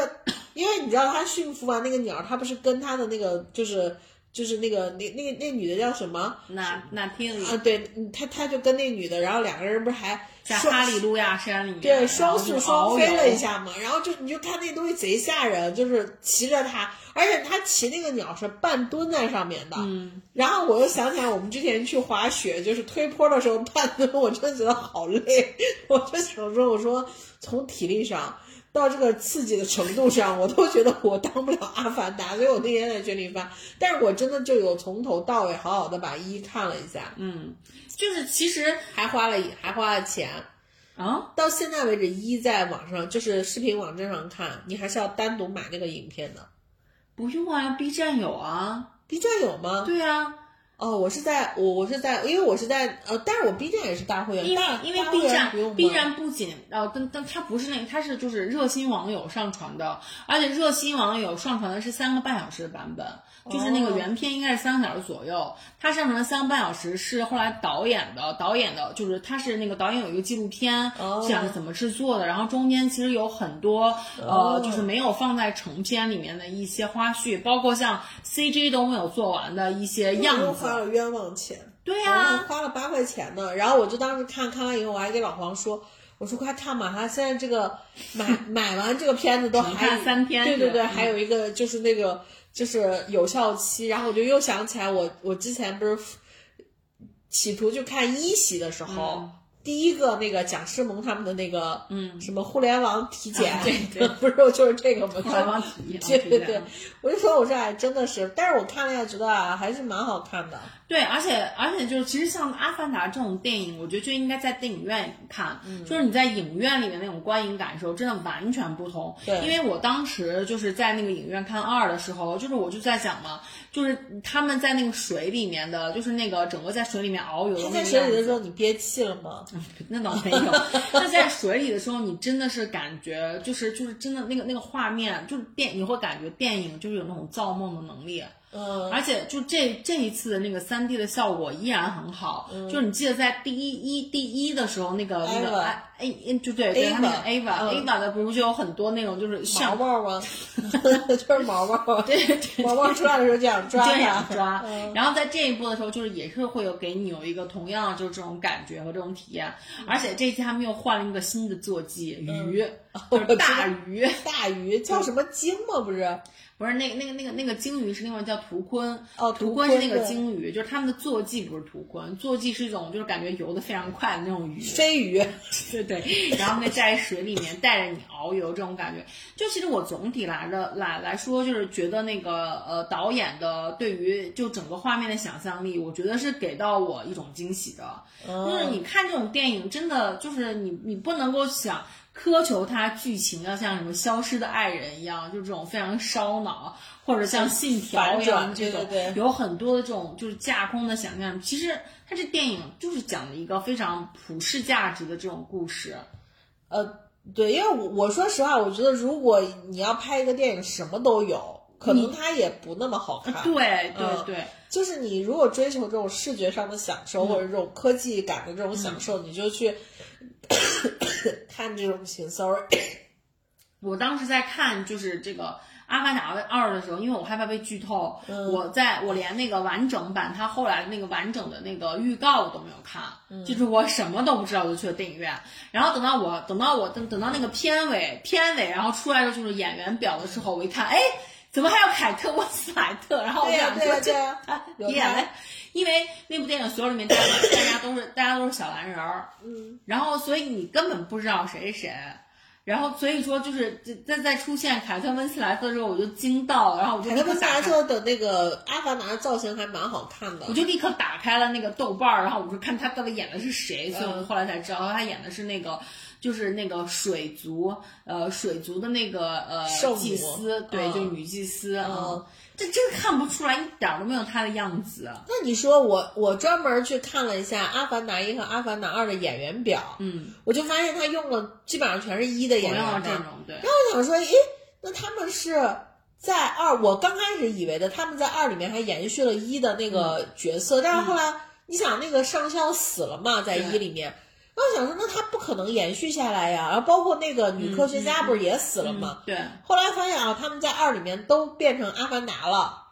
Speaker 3: 因为你知道他驯服完那个鸟，他不是跟他的那个就是就是那个那那那女的叫什么
Speaker 2: 那那听
Speaker 3: 啊？对，嗯他他就跟那女的，然后两个人不是还
Speaker 2: 在哈利路亚山里面，
Speaker 3: 对双宿双飞了一，下嘛，然后就你就看那东西贼吓人，就是骑着它，而且他骑那个鸟是半蹲在上面的，
Speaker 2: 嗯，
Speaker 3: 然后我又想起来我们之前去滑雪，就是推坡的时候半蹲，我真的觉得好累，*laughs* 我就想说，我说从体力上。到这个刺激的程度上，我都觉得我当不了阿凡达，所以我那天在群里发，但是我真的就有从头到尾好好的把一看了一下，
Speaker 2: 嗯，就是其实
Speaker 3: 还花了还花了钱，
Speaker 2: 啊，
Speaker 3: 到现在为止，一在网上就是视频网站上看，你还是要单独买那个影片的。
Speaker 2: 不用啊，B 站有啊
Speaker 3: ，B 站有吗？
Speaker 2: 对啊，
Speaker 3: 哦，我是在我我是在，因为我是在呃，但是我 B 站也是大会员，
Speaker 2: 因为因为 B 站 B 站不仅呃，但但它不是那个，它是就是热心网友上传的，而且热心网友上传的是三个半小时的版本，就是那个
Speaker 3: 哦
Speaker 2: 原片应该是三个小时左右，它上传的三个半小时是后来导演的，导演的就是他是那个导演有一个纪录片，
Speaker 3: 哦
Speaker 2: 讲是怎么制作的，然后中间其实有很多呃，就是没有放在成片里面的一些花絮，包括像 CG 都没有做完的一些样子
Speaker 3: 又花。了冤枉钱。
Speaker 2: 对呀、
Speaker 3: 花了八块钱呢。然后我就当时看看完以后，我还给老黄说。我说快看吧，他现在这个买 *laughs* 买完这个片子都还
Speaker 2: 看三天
Speaker 3: 对对对，还有一个就是那个就是有效期。然后我就又想起来我，我之前不是企图去看一席的时候，
Speaker 2: 嗯
Speaker 3: 第一个那个蒋诗萌他们的那个
Speaker 2: 嗯
Speaker 3: 什么互联网体检，
Speaker 2: 啊对对 *laughs*
Speaker 3: 不是就是这个吗？
Speaker 2: 互联网体检
Speaker 3: 对对对，我就说我说哎，真的是，但是我看了一下，觉得啊还是蛮好看的。
Speaker 2: 对，而且而且就是，其实像《阿凡达》这种电影，我觉得就应该在电影院里看，就是你在影院里面那种观影感受真的完全不同。
Speaker 3: 对
Speaker 2: 因为我当时就是在那个影院看二的时候，就是我就在想嘛，就是他们在那个水里面的，就是那个整个在水里面遨游的
Speaker 3: 他在水里的时候，你憋气了吗？*laughs*
Speaker 2: 那倒没有。那在水里的时候，你真的是感觉，就是就是真的那个那个画面，就是电，你会感觉电影就是有那种造梦的能力。
Speaker 3: 嗯，
Speaker 2: 而且就这这一次的那个三 D 的效果依然很好，就是你记得在第一一第一的时候，那个那个
Speaker 3: Ava
Speaker 2: 哎哎，就对对，它那个
Speaker 3: 嗯。
Speaker 2: Ava 的不是就有很多那种就是
Speaker 3: 毛
Speaker 2: 像
Speaker 3: 毛吗？*laughs* *laughs* 就是毛毛，
Speaker 2: 对对
Speaker 3: 毛毛出来的时候这样抓
Speaker 2: 这样抓
Speaker 3: 嗯，
Speaker 2: 然后在这一步的时候，就是也是会有给你有一个同样就是这种感觉和这种体验，而且这一期他们又换了一个新的坐骑鱼，就是大鱼。*laughs*
Speaker 3: 大鱼叫什么鲸吗？不是？
Speaker 2: 不是那个那个那个那个鲸鱼是另外叫图鲲
Speaker 3: 哦
Speaker 2: 图
Speaker 3: 图鲲
Speaker 2: 是那个鲸鱼，就是他们的坐骑不是图鲲，坐骑是一种就是感觉游得非常快的那种鱼，
Speaker 3: 飞鱼。*laughs*
Speaker 2: 对对，然后那在水里面带着你遨游这种感觉。就其实我总体来的来来说，就是觉得那个呃导演的对于就整个画面的想象力，我觉得是给到我一种惊喜的。就是你看这种电影，真的就是你你不能够想。苛求它剧情要像什么《消失的爱人》一样，就这种非常烧脑，或者像《信条》一样这种
Speaker 3: 对对对
Speaker 2: 有很多的这种就是架空的想象。其实它这电影就是讲了一个非常普世价值的这种故事。
Speaker 3: 呃，对，因为我我说实话，我觉得如果你要拍一个电影，什么都有，可能它也不那么好看。
Speaker 2: 对对
Speaker 3: 嗯
Speaker 2: 对，
Speaker 3: 就是你如果追求这种视觉上的享受，或者这种科技感的这种享受，你就去看这种情。Sorry，
Speaker 2: 我当时在看就是这个《阿凡达二》的时候，因为我害怕被剧透，我在我连那个完整版它后来的那个完整的那个预告我都没有看，就是我什么都不知道我就去了电影院。然后等到我等到我等等到那个片尾片尾，然后出来的就是演员表的时候，我一看，哎。怎么还有凯特温斯莱特？然后我
Speaker 3: 对呀
Speaker 2: 想说，这
Speaker 3: 对呀对呀
Speaker 2: 他 *laughs*
Speaker 3: 有他
Speaker 2: 演了，因为那部电影所有里面大家大家都是大家都是小蓝人儿，
Speaker 3: 嗯，
Speaker 2: 然后所以你根本不知道谁是谁，然后所以说就是在在出现凯特温斯莱特的时候，我就惊到了，然后我就
Speaker 3: 凯特温斯莱特的那个阿凡达的造型还蛮好看的
Speaker 2: 我。就立刻打开了那个豆瓣儿，然后我就看他到底演的是谁，所以
Speaker 3: 嗯
Speaker 2: 我后来才知道他演的是那个。就是那个水族，呃，水族的那个呃
Speaker 3: 圣
Speaker 2: 祭司，对，
Speaker 3: 嗯
Speaker 2: 就女祭司啊、
Speaker 3: 嗯
Speaker 2: 这真看不出来，一点儿都没有他的样子。
Speaker 3: 那你说我我专门去看了一下《阿凡达一》和《阿凡达二》的演员表，
Speaker 2: 嗯，
Speaker 3: 我就发现他用了基本上全是一的演员
Speaker 2: 对，
Speaker 3: 然后我想说，诶，那他们是在二，我刚开始以为的他们在二里面还延续了一的那个角色，但是后来、你想那个上校死了嘛，在一里面，然后我想说那他不可能延续下来呀，然后包括那个女科学家不是也死了吗，
Speaker 2: 对，
Speaker 3: 后来发现啊，他们在二里面都变成阿凡达了，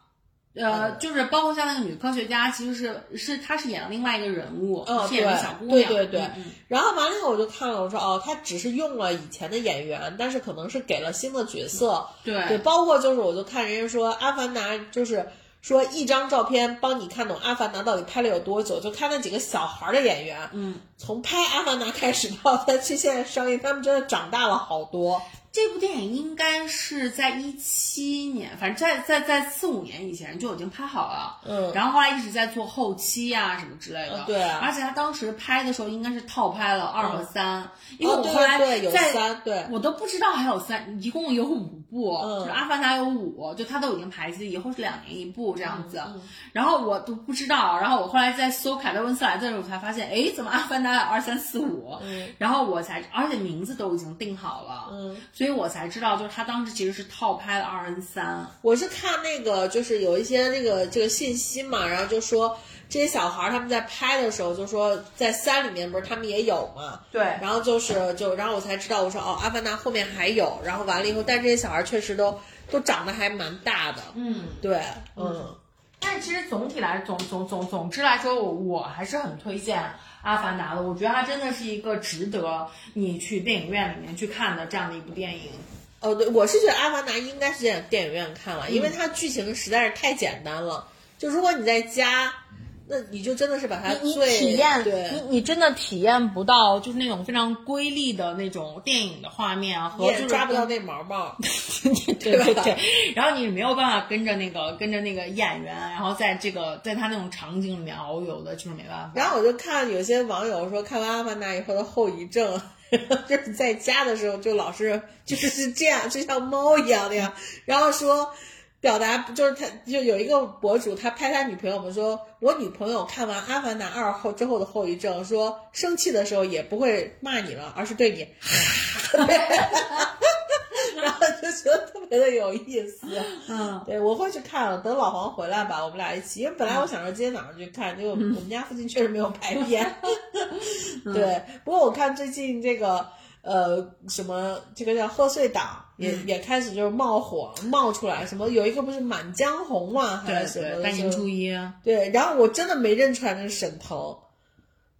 Speaker 2: 呃，就是包括像那个女科学家，其实是是她是演了另外一个人物，
Speaker 3: 哦
Speaker 2: 是演的
Speaker 3: 对
Speaker 2: 小姑娘，
Speaker 3: 对对对
Speaker 2: 嗯嗯。
Speaker 3: 然后完了以后我就看了，我说哦，她只是用了以前的演员，但是可能是给了新的角色，
Speaker 2: 对。
Speaker 3: 对，包括就是我就看人家说《阿凡达》，就是说一张照片帮你看懂《阿凡达》到底拍了有多久，就看那几个小孩儿的演员，
Speaker 2: 嗯，
Speaker 3: 从拍《阿凡达》开始到他去现在上映，他们真的长大了好多。
Speaker 2: 这部电影应该是在一七年，反正在在在四五年以前就已经拍好了，
Speaker 3: 嗯。
Speaker 2: 然后后来一直在做后期呀、什么之类的，
Speaker 3: 嗯对啊
Speaker 2: 而且他当时拍的时候应该是套拍了二和三、因为我后来
Speaker 3: 对对有
Speaker 2: 在
Speaker 3: 三对。
Speaker 2: 我都不知道还有三，一共有五部，
Speaker 3: 嗯。
Speaker 2: 就是《阿凡达》有五，就他都已经排期，以后是两年一部这样子。
Speaker 3: 嗯
Speaker 2: 然后我都不知道，然后我后来在搜凯特温斯莱特的时候，我才发现，哎，怎么《阿凡达》有二三四五？
Speaker 3: 嗯。
Speaker 2: 然后我才，而且名字都已经定好了，
Speaker 3: 嗯，
Speaker 2: 所以我才知道，就是他当时其实是套拍了二 N 三。
Speaker 3: 我是看那个就是有一些那个这个信息嘛，然后就说这些小孩儿他们在拍的时候就说在三里面不是他们也有嘛，
Speaker 2: 对
Speaker 3: 然后就是就，然后我才知道，我说哦，阿凡达后面还有，然后完了以后，但这些小孩确实都都长得还蛮大的，
Speaker 2: 嗯，
Speaker 3: 对，嗯，
Speaker 2: 但是其实总体来总总总总之来说，我我还是很推荐《阿凡达》的。我觉得它真的是一个值得你去电影院里面去看的这样的一部电影。
Speaker 3: 哦，对，我是觉得阿凡达应该是在电影院看了，因为它剧情实在是太简单了，就如果你在家，那你就真的是把它
Speaker 2: 你
Speaker 3: 最
Speaker 2: 体验，
Speaker 3: 对
Speaker 2: 你你真的体验不到，就是那种非常瑰丽的那种电影的画面啊，和就是
Speaker 3: 抓不到那毛毛，*laughs*
Speaker 2: 对
Speaker 3: 吧
Speaker 2: 对对，然后你没有办法跟着那个跟着那个演员，然后在这个在他那种场景里面遨游的，就是没办法。
Speaker 3: 然后我就看有些网友说，看完《阿凡达》以后的后遗症，就是在家的时候就老是就是是这样，就像猫一样那样。然后说表达就是他就有一个博主，他拍他女朋友们说，我女朋友看完《阿凡达二》后之后的后遗症，说生气的时候也不会骂你了，而是对你 *laughs* *laughs* 然后就觉得特别的有意思。
Speaker 2: 嗯，
Speaker 3: 对，我会去看了，等老黄回来吧，我们俩一起。因为本来我想着今天早上去看，结果我们家附近确实没有排片。*laughs* 对，不过我看最近这个呃什么，这个叫贺岁档也、也开始就是冒火冒出来，什么有一个不是《满江红》嘛，还是什么的？
Speaker 2: 大年
Speaker 3: 就
Speaker 2: 初一，
Speaker 3: 对，然后我真的没认出来那是沈腾。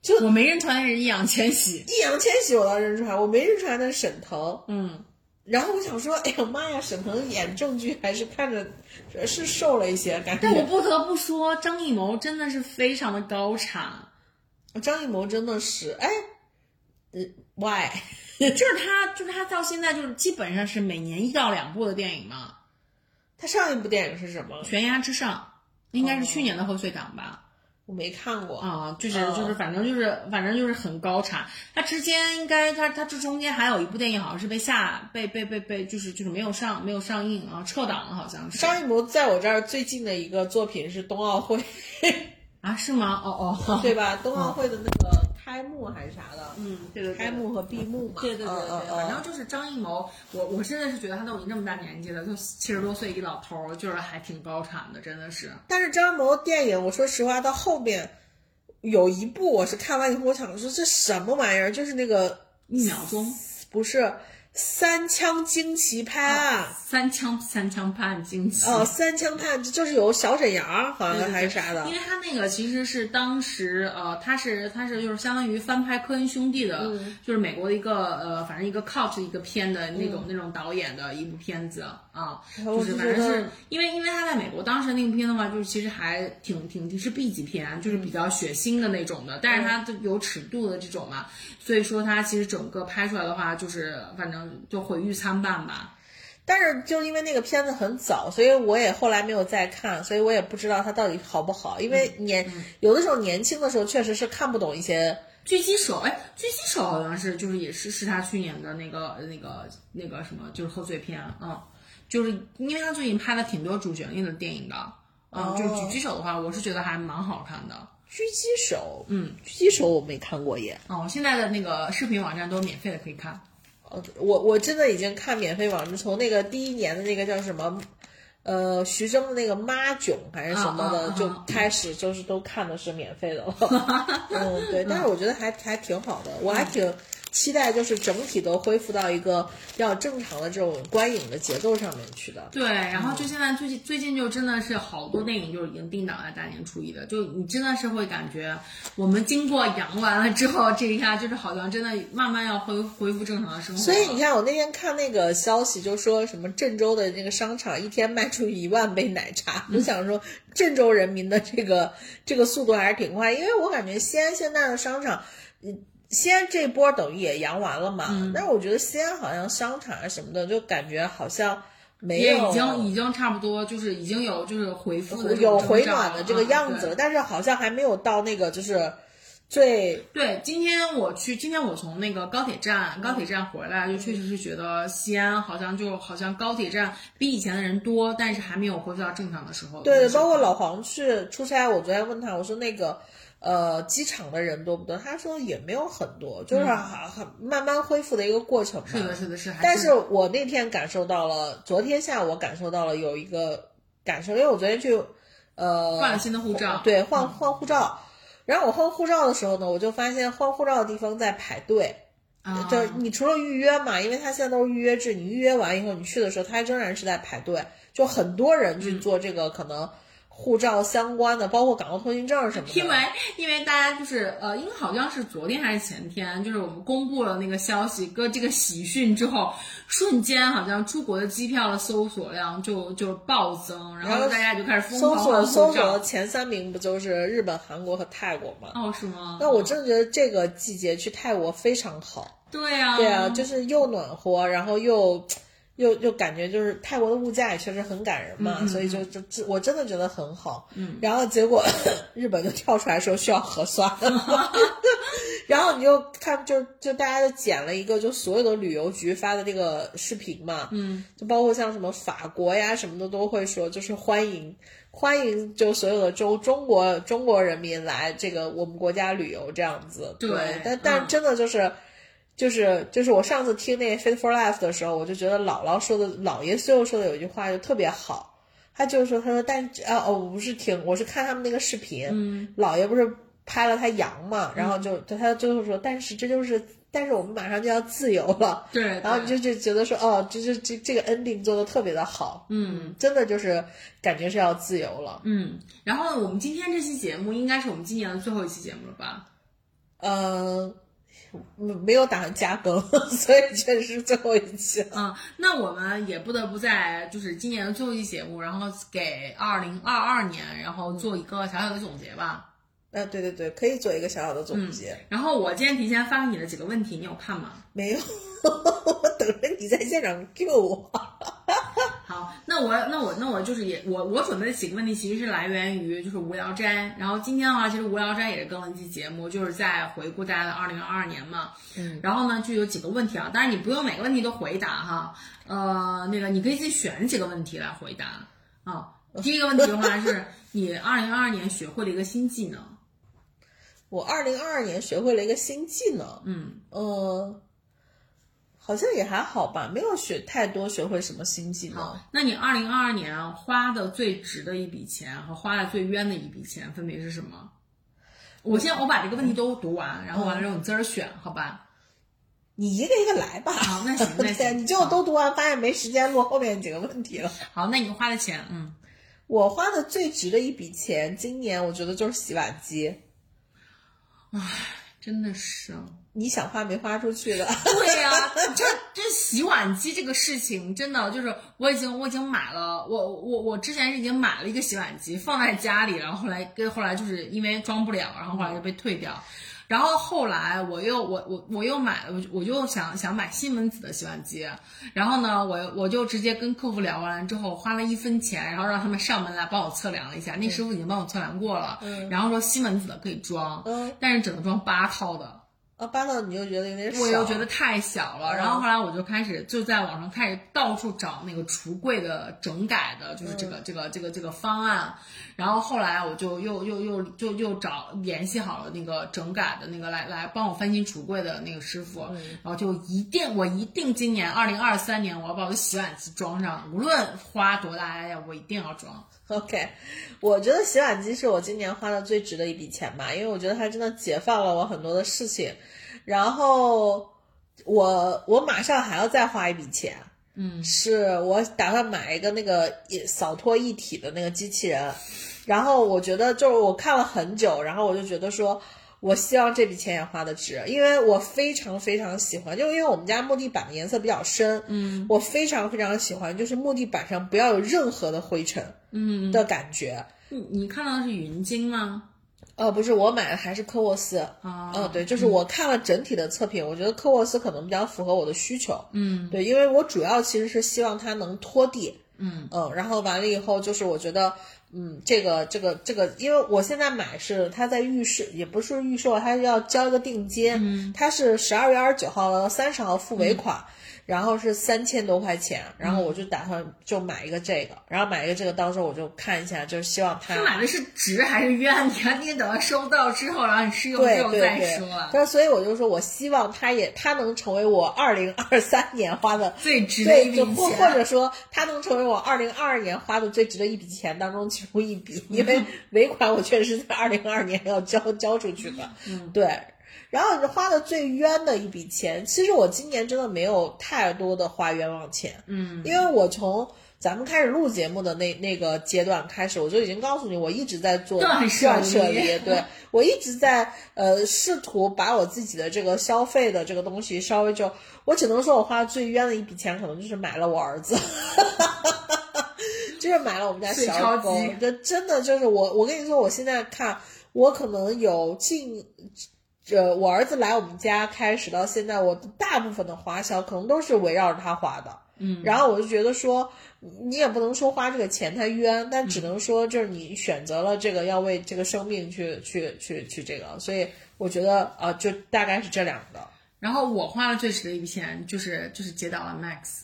Speaker 2: 就我没认出来是易烊千玺。
Speaker 3: 易烊千玺我倒认出来，我没认出来那是沈腾。
Speaker 2: 嗯，
Speaker 3: 然后我想说，哎呀妈呀，沈腾演正剧还是看着是瘦了一些，感觉。
Speaker 2: 但我不得不说，张艺谋真的是非常的高产。
Speaker 3: 张艺谋真的是，哎，呃，why？*laughs*
Speaker 2: 就是他，就是他到现在就是基本上是每年一到两部的电影嘛。
Speaker 3: 他上一部电影是什么？
Speaker 2: 悬崖之上，应该是去年的贺岁档吧。
Speaker 3: 我没看过
Speaker 2: 啊，就是就是，反正就是反正就是很高产。他之间应该他他这中间还有一部电影，好像是被下被被被被就是就是没有上没有上映啊，撤档了好像是。
Speaker 3: 张艺谋在我这儿最近的一个作品是冬奥会
Speaker 2: 啊？是吗？哦哦，
Speaker 3: 对吧？冬奥会的那个。开幕还是啥的？
Speaker 2: 嗯，对对，
Speaker 3: 开幕和闭幕嘛。
Speaker 2: 对对对对，反正就是张艺谋，我我现在是觉得他都已经这么大年纪了，就七十多岁一老头儿，就是还挺高产的，真的是。
Speaker 3: 但是张艺谋电影，我说实话，到后面有一部我是看完以后，我想说这什么玩意儿？就是那个
Speaker 2: 一秒钟，
Speaker 3: 不是。三枪惊奇拍案，
Speaker 2: 三枪三枪拍案惊奇。
Speaker 3: 哦，三枪拍案就是有小沈阳好像还是啥的，
Speaker 2: 因为他那个其实是当时呃，他是他是就是相当于翻拍科恩兄弟的，就是美国的一个呃，反正一个 cult 一个片的那种那种导演的一部片子啊，就是反正是因为因为他在美国当时那个片的话，就是其实还挺挺挺是 B 级片，就是比较血腥的那种的，但是它有尺度的这种嘛，所以说它其实整个拍出来的话，就是反正。就毁誉参半吧，
Speaker 3: 但是就因为那个片子很早，所以我也后来没有再看，所以我也不知道它到底好不好。因为年有的时候年轻的时候确实是看不懂一些
Speaker 2: 狙击手，哎，狙击手好像是就是也是是他去年的那个那个那个什么就是贺岁片，嗯，就是因为他最近拍了挺多主旋律的电影的，嗯，就是狙击手的话，我是觉得还蛮好看的。
Speaker 3: 狙击手，
Speaker 2: 嗯，
Speaker 3: 狙击手我没看过耶。
Speaker 2: 哦，现在的那个视频网站都是免费的，可以看。
Speaker 3: 我我真的已经看免费网，从那个第一年的那个叫什么，呃，徐峥的那个妈囧还是什么的就开始，就是都看的是免费的了。*laughs* 嗯，对，但是我觉得还还挺好的，我还挺。期待就是整体都恢复到一个比较正常的这种观影的节奏上面去的。
Speaker 2: 对，然后就现在最近最近就真的是好多电影就已经定档在大年初一的，就你真的是会感觉我们经过阳完了之后，这一下就是好像真的慢慢要恢恢复正常的生活。
Speaker 3: 所以你看，我那天看那个消息，就说什么郑州的那个商场一天卖出一万杯奶茶，我想说郑州人民的这个这个速度还是挺快，因为我感觉西安现在的商场，嗯。西安这波等于也阳完了嘛？但是我觉得西安好像商场啊什么的，就感觉好像没有，
Speaker 2: 已经已经差不多，就是已经有就是回复的
Speaker 3: 有回暖的这个样子了，但是好像还没有到那个就是最
Speaker 2: 对。今天我去，今天我从那个高铁站高铁站回来，就确实是觉得西安好像就好像高铁站比以前的人多，但是还没有恢复到正常的时候。
Speaker 3: 对，包括老黄去出差，我昨天问他，我说那个。呃，机场的人多不多？他说也没有很多，就是很很慢慢恢复的一个过程。
Speaker 2: 是的，是的，是。
Speaker 3: 但是我那天感受到了，昨天下午我感受到了有一个感受，因为我昨天去，呃，
Speaker 2: 换了新的护照，
Speaker 3: 对，换换护照。然后我换护照的时候呢，我就发现换护照的地方在排队，啊就你除了预约嘛，因为他现在都是预约制，你预约完以后你去的时候，他仍然是在排队，就很多人去做这个可能。护照相关的，包括港澳通行证什么的。
Speaker 2: 因为因为大家就是呃，因为好像是昨天还是前天，就是我们公布了那个消息，跟这个喜讯之后，瞬间好像出国的机票的搜索量就就暴增，然后大家就开始疯
Speaker 3: 狂搜索搜索前三名不就是日本、韩国和泰国吗？
Speaker 2: 哦，是吗？
Speaker 3: 那我真的觉得这个季节去泰国非常好。
Speaker 2: 对呀，
Speaker 3: 对啊，就是又暖和，然后又。又又感觉就是泰国的物价也确实很感人嘛，所以就就我真的觉得很好。
Speaker 2: 嗯，*laughs*
Speaker 3: 然后结果日本就跳出来说需要核酸，*laughs* 然后你就看就就大家就剪了一个就所有的旅游局发的这个视频嘛，
Speaker 2: 嗯，
Speaker 3: 就包括像什么法国呀什么的都会说就是欢迎欢迎就所有的中中国中国人民来这个我们国家旅游这样子。对，但但真的就是。就是就是我上次听那《Fit for Life》的时候，我就觉得姥姥说的、姥爷最后说的有一句话就特别好，他就是说，他说，但啊哦，我不是听，我是看他们那个视频，
Speaker 2: 嗯，
Speaker 3: 姥爷不是拍了他羊嘛，然后就他最后说，但是这就是，但是我们马上就要自由了，
Speaker 2: 对，
Speaker 3: 然后你就就觉得说，哦，这这这这个 ending 做的特别的好，
Speaker 2: 嗯，
Speaker 3: 真的就是感觉是要自由了，
Speaker 2: 嗯，然后我们今天这期节目应该是我们今年的最后一期节目了吧？
Speaker 3: 嗯，没没有打算加更，*laughs* 所以确实是最后一期了。
Speaker 2: 嗯，那我们也不得不在就是今年的最后一期节目，然后给二零二二年，然后做一个小小的总结吧。
Speaker 3: 啊，对对对，可以做一个小小的总结。
Speaker 2: 然后我今天提前发给你的几个问题，你有看吗？
Speaker 3: 没有，我等着你在现场 Q 我。*laughs*
Speaker 2: 好，那我那我那我就是也我我准备的几个问题其实是来源于就是无聊斋，然后今天的话其实无聊斋也是更了一期节目，就是在回顾大家的二零二二年嘛，
Speaker 3: 嗯，
Speaker 2: 然后呢就有几个问题啊，当然你不用每个问题都回答哈，呃，那个你可以自己选几个问题来回答啊。第一个问题的话是你二零二二年学会了一个新技能，
Speaker 3: 我二零二二年学会了一个新技能，
Speaker 2: 嗯，
Speaker 3: 呃，好像也还好吧，没有学太多，学会什么新技能。
Speaker 2: 那你二零二二年花的最值的一笔钱和花的最冤的一笔钱分别是什么？我先我把这个问题都读完，然后完了之后你自个儿选，好吧？
Speaker 3: 你一个一个来吧。*laughs*
Speaker 2: 好那行那行
Speaker 3: 你就都读完，发现没时间录后面几个问题了。
Speaker 2: 好，那你花的钱，嗯，
Speaker 3: 我花的最值的一笔钱，今年我觉得就是洗碗机。
Speaker 2: 真的是。
Speaker 3: 你想花没花出去的，
Speaker 2: 对呀、*laughs* 这这洗碗机这个事情，真的就是我已经我已经买了，我我我之前是已经买了一个洗碗机放在家里，然后后来跟后来就是因为装不了，然后后来就被退掉。然后后来我又我我我又买了，我就我就想想买西门子的洗碗机，然后呢，我我就直接跟客服聊完之后，花了一分钱，然后让他们上门来帮我测量了一下，那师傅已经帮我测量过了，然后说西门子的可以装，
Speaker 3: 嗯。
Speaker 2: 但是只能装八套的，
Speaker 3: 啊，八套你又觉得有点小，
Speaker 2: 我又觉得太小了，
Speaker 3: 嗯
Speaker 2: 然后后来我就开始就在网上开始到处找那个橱柜的整改的，就是这个、这个这个这个方案，然后后来我就又又又就又找联系好了那个整改的那个来来帮我翻新橱柜的那个师傅，然后就一定我一定今年二零二三年我要把我的洗碗机装上，无论花多大代价，我一定要装。
Speaker 3: OK，我觉得洗碗机是我今年花的最值的一笔钱吧，因为我觉得它真的解放了我很多的事情。然后我我马上还要再花一笔钱，
Speaker 2: 嗯，
Speaker 3: 是我打算买一个那个一扫拖一体的那个机器人。然后我觉得就是我看了很久，然后我就觉得说。我希望这笔钱也花的值，因为我非常非常喜欢，就因为我们家木地板的颜色比较深，
Speaker 2: 嗯
Speaker 3: 我非常非常喜欢，就是木地板上不要有任何的灰尘，
Speaker 2: 嗯，
Speaker 3: 的感觉。
Speaker 2: 你你看到的是云鲸吗？
Speaker 3: 哦，不是，我买的还是科沃斯。
Speaker 2: 啊，
Speaker 3: 嗯，对，就是我看了整体的测评，我觉得科沃斯可能比较符合我的需求。
Speaker 2: 嗯
Speaker 3: 对，因为我主要其实是希望它能拖地。
Speaker 2: 嗯
Speaker 3: 嗯，然后完了以后，就是我觉得，嗯，这个这个这个，因为我现在买是它在预售，也不是预售，它要交一个定金，
Speaker 2: 嗯
Speaker 3: 它是十二月二十九号到三十号付尾款。然后是三千多块钱，然后我就打算就买一个这个，然后买一个这个，到时候我就看一下，就是希望它
Speaker 2: 他买的是值还是冤？你看，你等他收到之后，然后你试用
Speaker 3: 对
Speaker 2: 之后再说啊。，
Speaker 3: 但所以我就说，我希望他也他能成为我二零二三年花的
Speaker 2: 最值的一
Speaker 3: 对，或，或者说他能成为我二零二二年花的最值的一笔钱当中其中一笔，*laughs* 因为尾款我确实是在二零二二年要交交出去的，
Speaker 2: 嗯，
Speaker 3: 对。然后你花的最冤的一笔钱，其实我今年真的没有太多的花冤枉钱，
Speaker 2: 嗯。
Speaker 3: 因为我从咱们开始录节目的那那个阶段开始，我就已经告诉你，我一直在做
Speaker 2: 断舍离。*laughs*
Speaker 3: 对。我一直在呃试图把我自己的这个消费的这个东西稍微就，我只能说我花最冤的一笔钱，可能就是买了我儿子。*laughs* 就是买了我们家小
Speaker 2: 超
Speaker 3: 狗，*laughs* 这真的就是我，我跟你说，我现在看，我可能有近，呃，我儿子来我们家开始到现在，我大部分的花销可能都是围绕着他花的。
Speaker 2: 嗯，
Speaker 3: 然后我就觉得说，你也不能说花这个钱太冤，但只能说就是你选择了这个要为这个生命去去去去这个，所以我觉得啊、呃就大概是这两个。
Speaker 2: 然后我花了最值的一笔钱就是就是接到了 Max。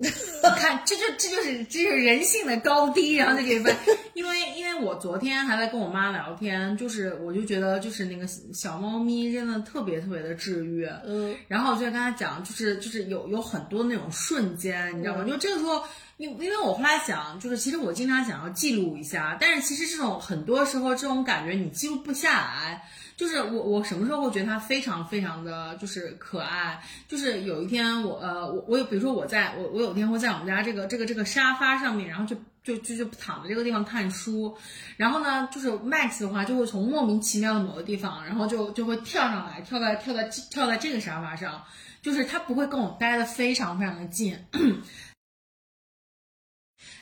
Speaker 2: 你 *laughs* 看，这就这就是这就是人性的高低，然后就给分。因为因为我昨天还在跟我妈聊天，就是我就觉得就是那个小猫咪真的特别特别的治愈，
Speaker 3: 嗯，
Speaker 2: 然后我就跟她讲，就是就是有有很多那种瞬间，你知道吗？就这个时候，因因为我后来想，就是其实我经常想要记录一下，但是其实这种很多时候这种感觉你记录不下来。就是我我什么时候会觉得它非常非常的就是可爱？就是有一天我呃我我有比如说我在我我有一天会在我们家这个这个这个沙发上面，然后就就就就躺在这个地方看书，然后呢，就是 Max 的话就会从莫名其妙的某个地方，然后就就会跳上来，跳在跳在跳在这个沙发上，就是他不会跟我待的非常非常的近。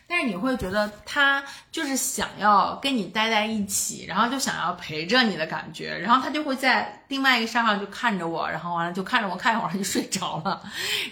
Speaker 2: 但是你会觉得他就是想要跟你待在一起，然后就想要陪着你的感觉，然后他就会在另外一个沙发上就看着我，然后完了就看着我看一会儿他就睡着了，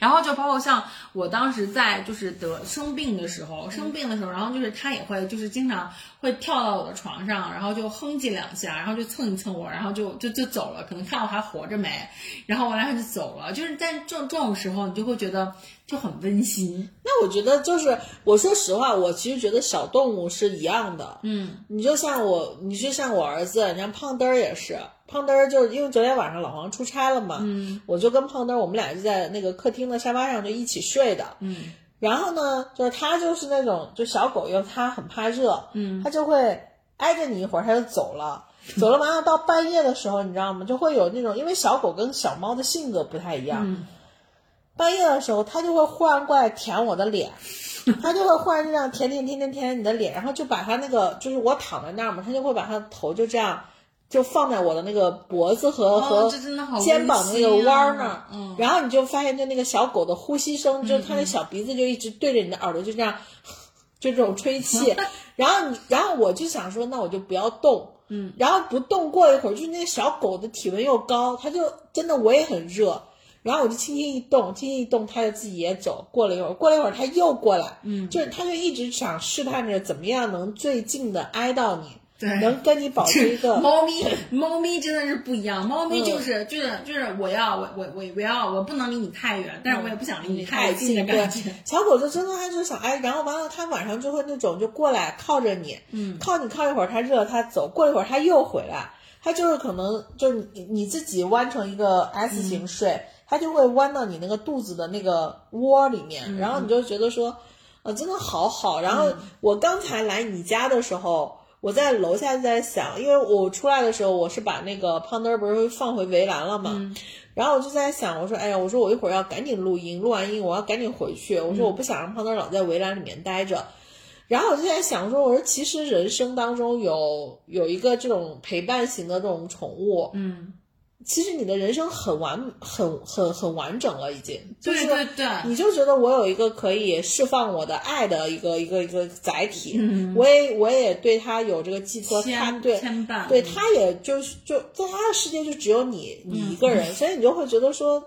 Speaker 2: 然后就包括像我当时在就是得生病的时候，生病的时候，然后就是他也会就是经常会跳到我的床上，然后就哼唧两下，然后就蹭一蹭我，然后就就就走了，可能看我还活着没，然后完了他就走了，就是在这种这种时候，你就会觉得就很温馨。
Speaker 3: 那我觉得就是，我说实话，我其实觉得小动物是一样的。
Speaker 2: 嗯，
Speaker 3: 你就像我，你就像我儿子，你像胖墩儿也是，胖墩儿就是因为昨天晚上老黄出差了嘛，嗯，我就跟胖墩儿，我们俩就在那个客厅的沙发上就一起睡的，
Speaker 2: 嗯，
Speaker 3: 然后呢，就是他就是那种就小狗，因为它很怕热，
Speaker 2: 嗯，
Speaker 3: 它就会挨着你一会儿，它就走了。走了完了，到半夜的时候，你知道吗？就会有那种，因为小狗跟小猫的性格不太一样，
Speaker 2: 嗯
Speaker 3: 半夜的时候，它就会忽然过来舔我的脸，*laughs* 它就会忽然这样舔舔舔舔舔你的脸，然后就把它那个就是我躺在那儿嘛，它就会把它头就这样就放在我的那个脖子和、
Speaker 2: 哦
Speaker 3: 和肩膀的那个弯儿那儿，
Speaker 2: 嗯。
Speaker 3: 然后你就发现就那个小狗的呼吸声，就它的小鼻子就一直对着你的耳朵就这样，*laughs* 就这种吹气，*laughs* 然后你然后我就想说，那我就不要动。
Speaker 2: 嗯，
Speaker 3: 然后不动，过一会儿，就是那个小狗的体温又高，它就真的我也很热，然后我就轻轻一动，轻轻一动，它就自己也走。过了一会儿，过了一会儿，它又过来，
Speaker 2: 嗯。
Speaker 3: 就是它就一直想试探着怎么样能最近的挨到你，
Speaker 2: 对
Speaker 3: 能跟你保持一个 *laughs*
Speaker 2: 猫咪，*laughs* 猫咪真的是不一样。猫咪
Speaker 3: 嗯
Speaker 2: 就是、就是就是我要我我我我要我不能离你太远，但是我也不想离你太近的
Speaker 3: 对
Speaker 2: 感觉。*laughs*
Speaker 3: 小狗就真的它就想哎，然后完了它晚上就会那种就过来靠着你，
Speaker 2: 嗯
Speaker 3: 靠你靠一会儿它热它走，过一会儿它又回来，它就是可能就是你你自己弯成一个 S 型睡，它就会弯到你那个肚子的那个窝里面，然后你就觉得说，呃，真的好好。然后我刚才来你家的时候。我在楼下在想，因为我出来的时候，我是把那个胖墩儿不是放回围栏了嘛，然后我就在想，我说，哎呀，我说我一会儿要赶紧录音，录完音我要赶紧回去。我说我不想让胖墩儿老在围栏里面待着。然后我就在想说，我说其实人生当中有有一个这种陪伴型的这种宠物，
Speaker 2: 嗯，
Speaker 3: 其实你的人生很完很很很完整了，已经。就是
Speaker 2: 对对对，
Speaker 3: 你就觉得我有一个可以释放我的爱的一个一个一个载体，
Speaker 2: 嗯。
Speaker 3: 我也我也对他有这个寄托，他
Speaker 2: 牵
Speaker 3: 对对，他也就是就在他的世界就只有你你一个人，*laughs* 所以你就会觉得说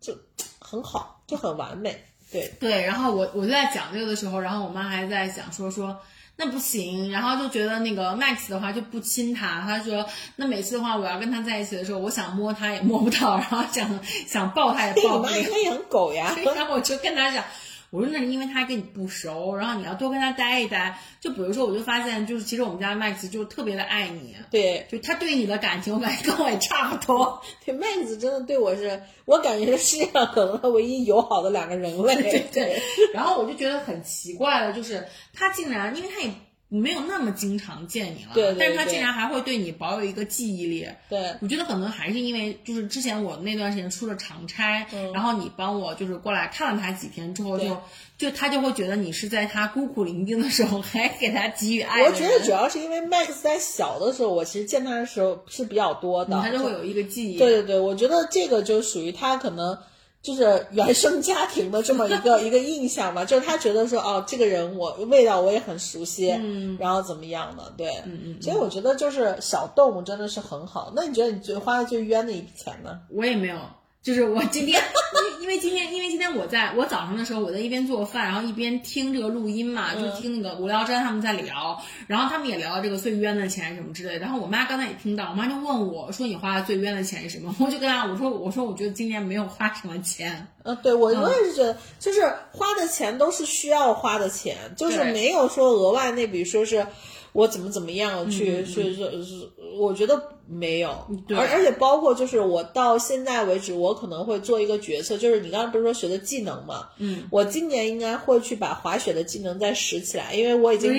Speaker 3: 就很好，就很完美。对，
Speaker 2: 对，然后我我就在讲这个的时候，然后我妈还在想说说那不行，然后就觉得那个 Max 的话就不亲他，他说那每次的话我要跟他在一起的时候，我想摸他也摸不到，然后想想抱他也抱不了
Speaker 3: 妈，*laughs* 应该也很狗呀。
Speaker 2: 然后我就跟他讲。我说那是因为他跟你不熟，然后你要多跟他待一待。就比如说，我就发现，就是其实我们家 Max 就特别的爱你，
Speaker 3: 对
Speaker 2: 就他对你的感情，我感觉跟我也差不多。*laughs*
Speaker 3: 对，麦子真的对我是，我感觉是世界上可能唯一友好的两个人类。
Speaker 2: 对对。然后我就觉得很奇怪的，就是他竟然，因为他也没有那么经常见你了，
Speaker 3: 对对
Speaker 2: 但是他竟然还会对你保有一个记忆力。
Speaker 3: 对
Speaker 2: 我觉得可能还是因为，就是之前我那段时间出了长差，然后你帮我就是过来看了他几天之后就，就他就会觉得你是在他孤苦伶仃的时候还给他给予爱。
Speaker 3: 我觉得主要是因为 Max 在小的时候，我其实见他的时候是比较多的，
Speaker 2: 嗯他就会有一个记忆。
Speaker 3: 对对对，我觉得这个就属于他可能就是原生家庭的这么一个 *laughs* 一个印象吧，就是他觉得说哦，这个人我味道我也很熟悉，嗯，然后怎么样的，对，嗯嗯，所以我觉得就是小动物真的是很好。那你觉得你最花的最冤的一笔钱呢？
Speaker 2: 我也没有，就是我今天，*laughs* 因为因为今天因为今天我在我早上的时候我在一边做饭，然后一边听这个录音嘛，
Speaker 3: 嗯
Speaker 2: 就听那个无聊斋他们在聊，然后他们也聊到这个最冤的钱什么之类的。然后我妈刚才也听到，我妈就问我说你花的最冤的钱是什么？*laughs* 我就跟她我说我说我觉得今年没有花什么钱，
Speaker 3: 嗯，对我我也是觉得，就是花的钱都是需要花的钱，就是没有说额外那笔说是我怎么怎么样去去是是，我觉得没有，而而且包括就是我到现在为止，我可能会做一个决策，就是你刚刚不是说学的技能嘛，
Speaker 2: 嗯，
Speaker 3: 我今年应该会去把滑雪的技能再拾起来，因为我已经？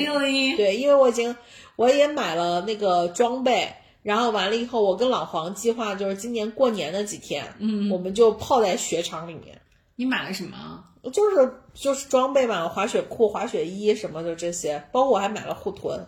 Speaker 3: 对，因为我已经我也买了那个装备。然后完了以后，我跟老黄计划就是今年过年的几天，嗯，我们就泡在雪场里面。
Speaker 2: 你买了什么？
Speaker 3: 就是就是装备嘛，滑雪裤、滑雪衣什么的这些，包括我还买了护臀。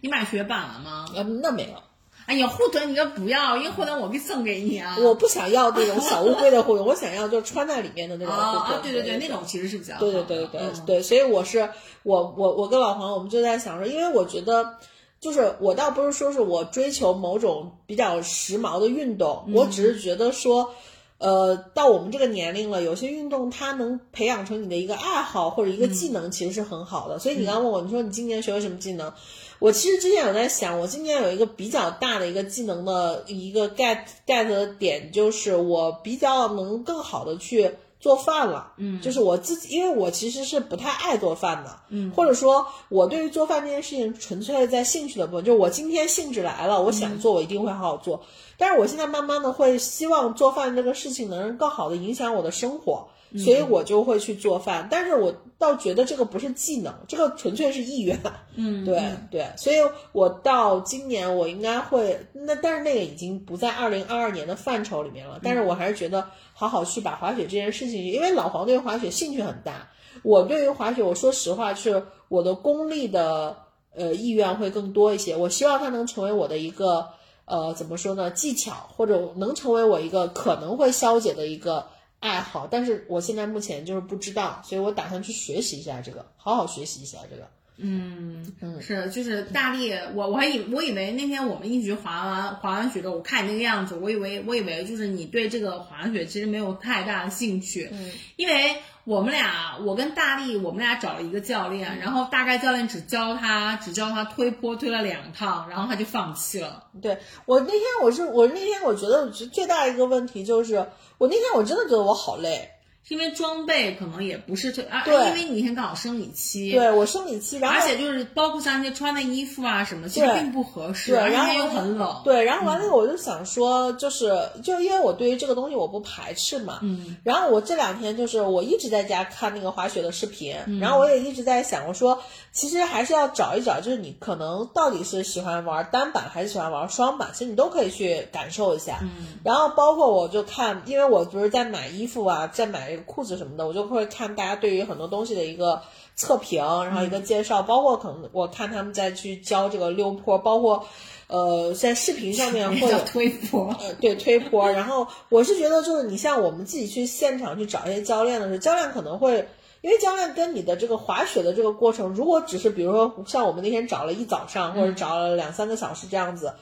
Speaker 2: 你买雪板了吗？
Speaker 3: 呃，那没有，
Speaker 2: 哎呀，护臀你就不要，因为护臀我可以送给你啊。
Speaker 3: 我不想要那种小乌龟的护臀，*laughs* 我想要就是穿在里面的那种护臀。
Speaker 2: 对对对，那种其实是比较好
Speaker 3: 对。对对对对，所以我是我我我跟老黄我们就在想说，因为我觉得。就是我倒不是说是我追求某种比较时髦的运动，我只是觉得说，呃，到我们这个年龄了，有些运动它能培养成你的一个爱好或者一个技能，其实是很好的。所以你刚刚问我，你说你今年学了什么技能？我其实之前有在想，我今年有一个比较大的一个技能的一个 get get 的点，就是我比较能更好的去做饭了。嗯，就是我自己，因为我其实是不太爱做饭的。嗯，或者说，我对于做饭这件事情纯粹在兴趣的部分，就是我今天兴致来了，我想做，我一定会好好做。但是我现在慢慢的会希望做饭这个事情能更好的影响我的生活，所以我就会去做饭。但是我倒觉得这个不是技能，这个纯粹是意愿。
Speaker 2: 嗯，
Speaker 3: 对对，所以我到今年我应该会那，但是那个已经不在二零二二年的范畴里面了。但是我还是觉得好好去把滑雪这件事情，因为老黄对滑雪兴趣很大，我对于滑雪，我说实话是我的功利的呃意愿会更多一些。我希望它能成为我的一个呃怎么说呢技巧，或者能成为我一个可能会消解的一个爱好。但是我现在目前就是不知道，所以我打算去学习一下这个，好好学习一下这个。
Speaker 2: 嗯是，就是大力，我我还以我以为那天我们一局滑完滑完雪之后，我看你那个样子，我以为我以为就是你对这个滑雪其实没有太大的兴趣，嗯，因为我们俩我跟大力我们俩找了一个教练，然后大概教练只教他只教他推坡推了两趟，然后他就放弃了。
Speaker 3: 对我那天我是我那天我觉得最最大的一个问题就是我那天我真的觉得我好累，
Speaker 2: 是因为装备可能也不是特啊，
Speaker 3: 对。
Speaker 2: 因为你那天刚好生理期，
Speaker 3: 对我生理期，然后
Speaker 2: 而且就是包括像那些穿的衣服啊什么，其实并不合适，
Speaker 3: 对，然后
Speaker 2: 又很冷，
Speaker 3: 对，然后完了我就想说，就是就因为我对于这个东西我不排斥嘛，
Speaker 2: 嗯，
Speaker 3: 然后我这两天就是我一直在家看那个滑雪的视频，
Speaker 2: 嗯。
Speaker 3: 然后我也一直在想，我说其实还是要找一找，就是你可能到底是喜欢玩单板还是喜欢玩双板，其实你都可以去感受一下，
Speaker 2: 嗯，
Speaker 3: 然后包括我就看，因为我不是在买衣服啊，在买这个裤子什么的，我就会看大家对于很多东西的一个测评，然后一个介绍，包括可能我看他们再去教这个溜坡，包括呃在视频上面会有
Speaker 2: 推坡。
Speaker 3: 呃，对推坡。然后我是觉得，就是你像我们自己去现场去找一些教练的时候，教练可能会，因为教练跟你的这个滑雪的这个过程，如果只是比如说像我们那天找了一早上，或者找了两三个小时这样子，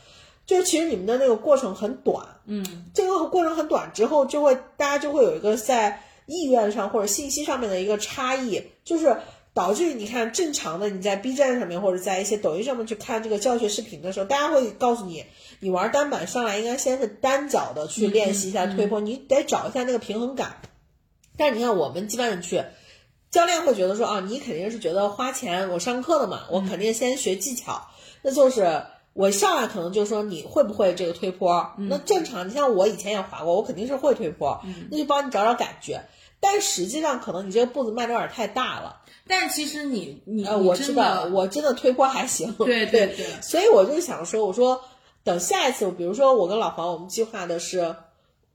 Speaker 3: 就是其实你们的那个过程很短，
Speaker 2: 嗯，
Speaker 3: 这个过程很短之后，就会大家就会有一个在意愿上或者信息上面的一个差异，就是导致你看正常的你在 B 站上面或者在一些抖音上面去看这个教学视频的时候，大家会告诉你，你玩单板上来应该先是单脚的去练习一下推坡，你得找一下那个平衡感。但是你看我们基本上去。教练会觉得说啊，你肯定是觉得花钱我上课的嘛，我肯定先学技巧，那就是我上来可能就说你会不会这个推坡？那正常，你像我以前也滑过，我肯定是会推坡，那就帮你找找感觉。但实际上可能你这个步子迈的有点太大了，
Speaker 2: 但是其实你你
Speaker 3: 我知道，
Speaker 2: 的
Speaker 3: 我真的推坡还行，
Speaker 2: 对对对
Speaker 3: 所以我就想说，我说等下一次，比如说我跟老黄，我们计划的是。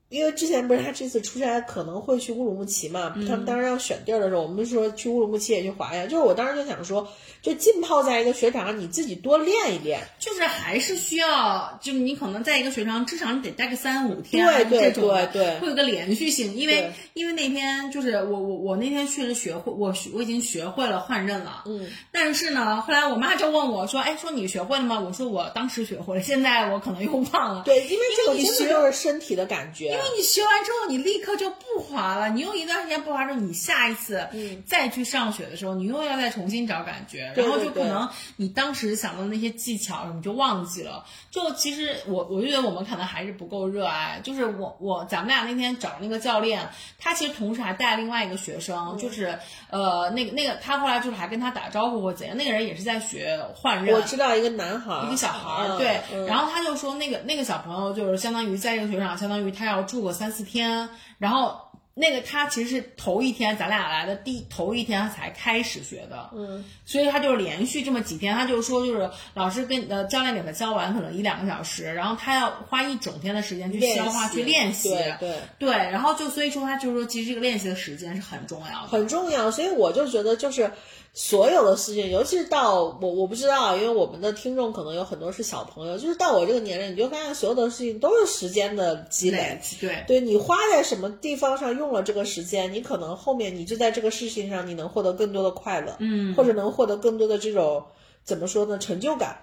Speaker 3: 因为之前不是他这次出差可能会去乌鲁木齐嘛，他们当时要选地儿的时候，我们说去乌鲁木齐也去滑呀。就是我当时就想说，就浸泡在一个雪场上，你自己多练一练。
Speaker 2: 就是还是需要，就你可能在一个雪场，至少你得待个三五天，
Speaker 3: 对对对对
Speaker 2: 会有个连续性。因为因为那天就是我我我那天确实学会，我学我已经学会了换刃了，
Speaker 3: 嗯，
Speaker 2: 但是呢，后来我妈就问我说，哎，说你学会了吗？我说我当时学会了，现在我可能又忘了。
Speaker 3: 对，因为这个
Speaker 2: 因为你学
Speaker 3: 真的就是身体的感觉。
Speaker 2: 因为你学完之后，你立刻就不滑了。你用一段时间不滑之后，你下一次再去上学的时候，你又要再重新找感觉，然后就可能你当时想到的那些技巧，你就忘记了。就其实我我就觉得我们可能还是不够热爱。就是我我咱们俩那天找那个教练，他其实同时还带另外一个学生，就是呃那个那个他后来就是还跟他打招呼或怎样，那个人也是在学换刃。
Speaker 3: 我知道一个男孩儿，
Speaker 2: 一个小孩对，
Speaker 3: 嗯
Speaker 2: 然后他就说那个那个小朋友就是相当于在这个学场，相当于他要住个三四天，然后那个他其实是头一天咱俩来的第头一天才开始学的，
Speaker 3: 嗯，
Speaker 2: 所以他就连续这么几天，他就说就是老师跟呃教练给他教完可能一两个小时，然后他要花一整天的时间去消化
Speaker 3: 习
Speaker 2: 去练习，
Speaker 3: 对对。
Speaker 2: 对然后就所以说他就是说其实这个练习的时间是很重要的，
Speaker 3: 很重要，所以我就觉得就是所有的事情，尤其是到我我不知道，因为我们的听众可能有很多是小朋友，就是到我这个年龄，你就发现所有的事情都是时间的积累。
Speaker 2: 对
Speaker 3: 对你花在什么地方上用了这个时间，你可能后面你就在这个事情上，你能获得更多的快乐，
Speaker 2: 嗯
Speaker 3: 或者能获得更多的这种怎么说呢，成就感。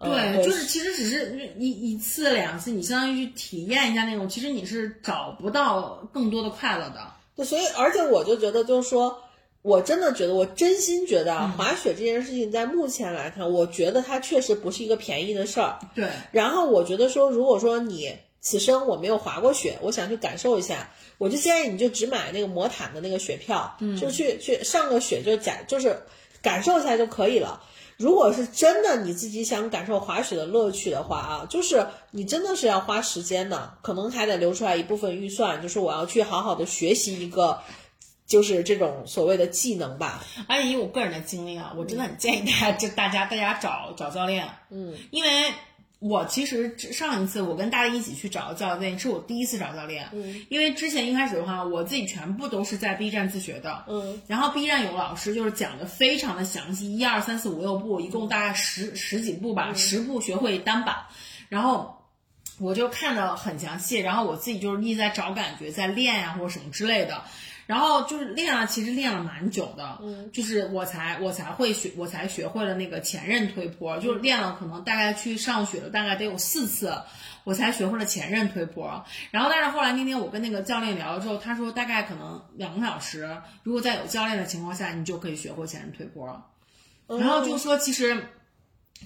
Speaker 2: 对，
Speaker 3: 嗯
Speaker 2: 就是其实只是一一次两次，你相当于去体验一下那种，其实你是找不到更多的快乐的。
Speaker 3: 对，所以而且我就觉得，就是说，我真的觉得，我真心觉得啊，滑雪这件事情在目前来看，我觉得它确实不是一个便宜的事儿。
Speaker 2: 对，
Speaker 3: 然后我觉得说，如果说你此生我没有滑过雪，我想去感受一下，我就建议你就只买那个魔毯的那个雪票，就去去上个雪，就假就是感受一下就可以了。如果是真的你自己想感受滑雪的乐趣的话啊，就是你真的是要花时间的，可能还得留出来一部分预算，就是我要去好好的学习一个，就是这种所谓的技能吧。
Speaker 2: 而且以我个人的经历啊，我真的很建议大家，就大家大家找找教练，
Speaker 3: 嗯，
Speaker 2: 因为我其实上一次我跟大家一起去找教练，是我第一次找教练，
Speaker 3: 嗯，
Speaker 2: 因为之前一开始的话，我自己全部都是在 B 站自学的，
Speaker 3: 嗯，
Speaker 2: 然后 B 站有老师就是讲的非常的详细，一二三四五六步，一共大概十十几步吧，十步学会单板，然后。我就看的很详细，然后我自己就是一直在找感觉，在练呀、或者什么之类的，然后就是练了，其实练了蛮久的，嗯，就是我才我才会学，我才学会了那个前刃推坡，就是练了可能大概去上学了，大概得有四次，我才学会了前刃推坡。然后但是后来那天我跟那个教练聊了之后，他说大概可能两个小时，如果在有教练的情况下，你就可以学会前刃推坡。然后就说其实。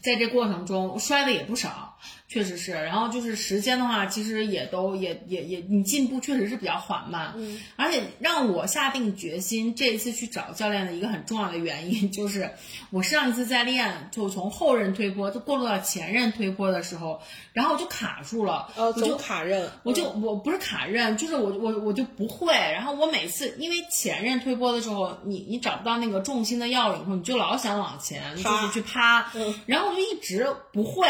Speaker 2: 在这过程中摔的也不少，确实是。然后就是时间的话，其实也都也也也，你进步确实是比较缓慢。
Speaker 3: 嗯，
Speaker 2: 而且让我下定决心这一次去找教练的一个很重要的原因，就是我上一次在练，就从后刃推坡就过渡到前刃推坡的时候，然后我就卡住了，
Speaker 3: 呃，
Speaker 2: 我就
Speaker 3: 总卡刃，
Speaker 2: 我就我不是卡刃，就是我我我就不会。然后我每次因为前刃推坡的时候，你你找不到那个重心的要领，你就老想往前，就是去趴，
Speaker 3: 嗯
Speaker 2: 然后我就一直不会。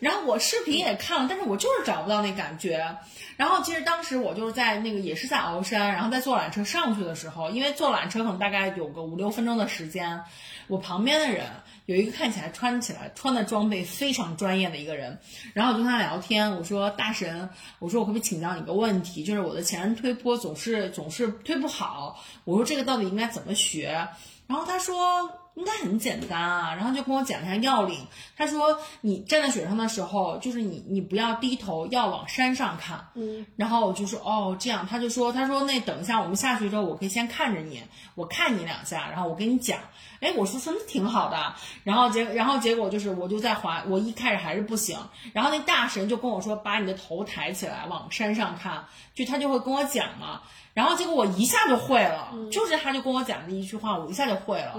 Speaker 2: 然后我视视频也看了，但是我就是找不到那感觉。然后其实当时我就是在那个也是在鳌山，然后在坐缆车上去的时候，因为坐缆车可能大概有个五六分钟的时间，我旁边的人。有一个看起来穿起来穿的装备非常专业的一个人，然后我就跟他聊天，我说大神，我说我可不可以请教你个问题，就是我的前推坡总是总是推不好，我说这个到底应该怎么学？然后他说应该很简单啊，然后就跟我讲一下要领。他说你站在雪上的时候，就是你你不要低头，要往山上看。
Speaker 3: 嗯，
Speaker 2: 然后我就说哦这样，他就说他说那等一下我们下去之后，我可以先看着你，我看你两下，然后我跟你讲。哎，我说说那挺好的，然后结然后结果就是我就在滑，我一开始还是不行，然后那大神就跟我说把你的头抬起来往山上看，就他就会跟我讲嘛，然后结果我一下就会了，就是他就跟我讲的一句话，我一下就会了，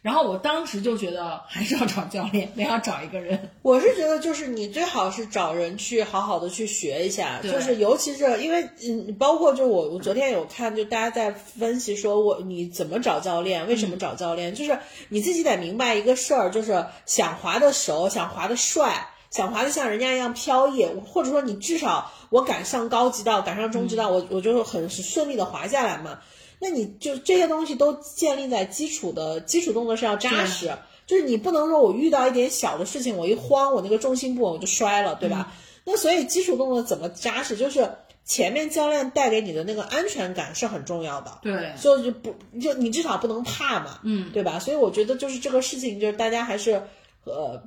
Speaker 2: 然后我当时就觉得还是要找教练，不要找一个人，
Speaker 3: 我是觉得就是你最好是找人去好好的去学一下，就是尤其是因为嗯，包括就我我昨天有看，就大家在分析说我你怎么找教练，为什么找教练，就是你自己得明白一个事儿，就是想滑的熟，想滑的帅。想滑的像人家一样飘逸，或者说你至少我敢上高级道，敢上中级道，我我就很顺利的滑下来嘛。那你就这些东西都建立在基础的基础动作是要扎实，就是你不能说我遇到一点小的事情，我一慌，我那个重心不稳我就摔了，对吧？那所以基础动作怎么扎实，就是前面教练带给你的那个安全感是很重要的。
Speaker 2: 对，
Speaker 3: 所以就不就你至少不能怕嘛，
Speaker 2: 嗯，
Speaker 3: 对吧？所以我觉得就是这个事情，就是大家还是呃，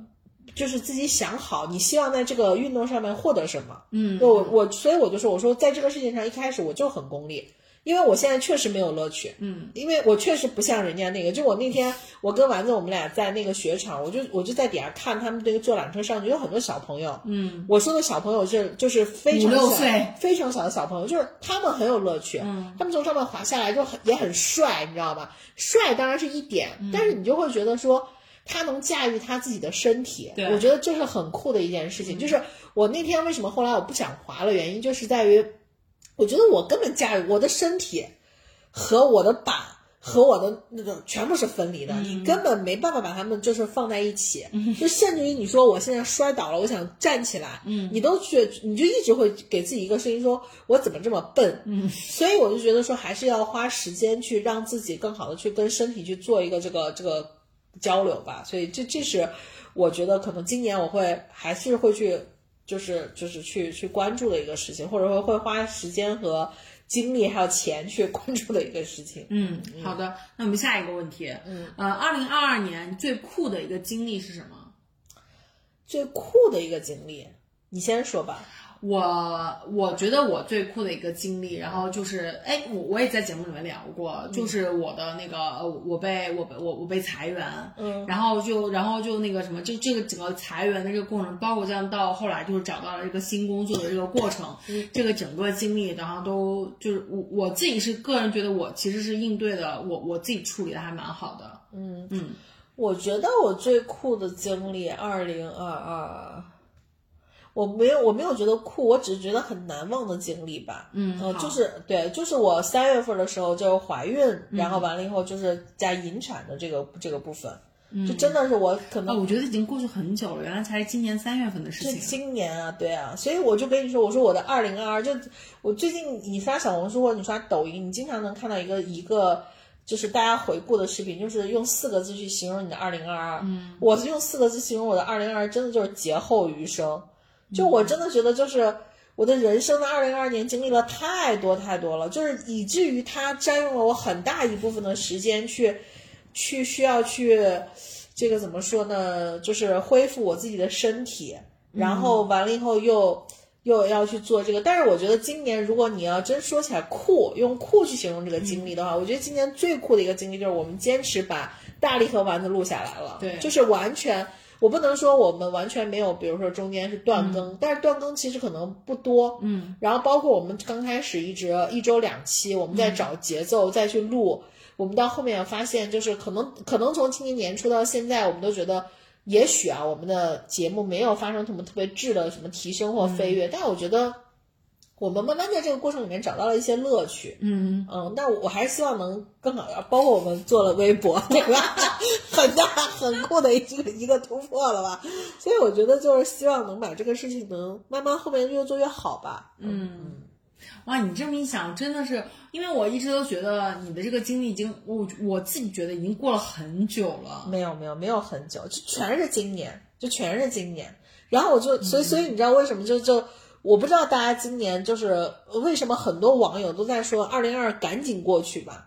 Speaker 3: 就是自己想好，你希望在这个运动上面获得什么。
Speaker 2: 嗯，
Speaker 3: 我我所以我就说，我说在这个事情上一开始我就很功利，因为我现在确实没有乐趣。
Speaker 2: 嗯，
Speaker 3: 因为我确实不像人家那个，就我那天我跟丸子我们俩在那个雪场，我就我就在底下看他们那个坐缆车上去有很多小朋友。
Speaker 2: 嗯，
Speaker 3: 我说的小朋友是就是非常小
Speaker 2: 岁
Speaker 3: 非常小的小朋友，就是他们很有乐趣。
Speaker 2: 嗯，
Speaker 3: 他们从上面滑下来就很也很帅，你知道吧？帅当然是一点，
Speaker 2: 嗯
Speaker 3: 但是你就会觉得说。他能驾驭他自己的身体，我觉得这是很酷的一件事情。就是我那天为什么后来我不想滑了，原因就是在于，我觉得我根本驾驭我的身体，和我的板和我的那个全部是分离的，你根本没办法把它们就是放在一起。就甚至于你说我现在摔倒了，我想站起来，嗯，你都去你就一直会给自己一个声音说，我怎么这么笨？嗯，所以我就觉得说，还是要花时间去让自己更好的去跟身体去做一个这个这个交流吧。所以这这是我觉得可能今年我会还是会去。就是就是去去关注的一个事情，或者说会花时间和精力还有钱去关注的一个事情。
Speaker 2: 嗯，好的，那我们下一个问题，嗯，呃，二零二二年最酷的一个经历是什么？
Speaker 3: 最酷的一个经历，你先说吧。
Speaker 2: 我我觉得我最酷的一个经历，然后就是，哎，我我也在节目里面聊过，就是我的那个，我被我被我我被裁员，嗯，然后就然后就那个什么，就这个整个裁员的这个过程，包括这样到后来就是找到了这个新工作的这个过程，这个整个经历，然后都就是我我自己是个人觉得我其实是应对的，我我自己处理的还蛮好的，
Speaker 3: 嗯。嗯，我觉得我最酷的经历，二零二二。我没有，我没有觉得酷，我只是觉得很难忘的经历吧。
Speaker 2: 嗯，
Speaker 3: 就是对，就是我三月份的时候就是怀孕，然后完了以后就是在引产的这个这个部分，就真的是我可能，
Speaker 2: 我觉得已经过去很久了，原来才是今年三月份的事情。
Speaker 3: 是今年啊，对啊，所以我就跟你说，我说我的二零二二，就我最近你刷小红书或者你刷抖音，你经常能看到一个一个就是大家回顾的视频，就是用四个字去形容你的二零二二。嗯，我是用四个字形容我的二零二二，真的就是劫后余生。就我真的觉得，就是我的人生的二零二二年经历了太多太多了，就是以至于它占用了我很大一部分的时间去，去需要去，这个怎么说呢？就是恢复我自己的身体，然后完了以后又又要去做这个。但是我觉得今年如果你要真说起来酷，用酷去形容这个经历的话，我觉得今年最酷的一个经历就是我们坚持把大力和丸子录下来了，
Speaker 2: 对，
Speaker 3: 就是完全。我不能说我们完全没有，比如说中间是断更，但是断更其实可能不多。
Speaker 2: 嗯，
Speaker 3: 然后包括我们刚开始一直一周两期，我们在找节奏再去录，我们到后面发现就是可能可能从今年年初到现在，我们都觉得也许啊，我们的节目没有发生什么特别质的什么提升或飞跃，但我觉得。我们慢慢在这个过程里面找到了一些乐趣，
Speaker 2: 嗯
Speaker 3: 嗯，那我还是希望能更好，包括我们做了微博，*laughs* 对吧？*laughs* 很大很酷的一个一个突破了吧？所以我觉得就是希望能把这个事情能慢慢后面越做越好吧。
Speaker 2: 嗯，哇，你这么一想，真的是，因为我一直都觉得你的这个经历已经，我我自己觉得已经过了很久了。
Speaker 3: 没有没有没有很久，就全是今年，就全是今年。然后我就所以所以你知道为什么就就。我不知道大家今年就是为什么很多网友都在说二零二赶紧过去吧，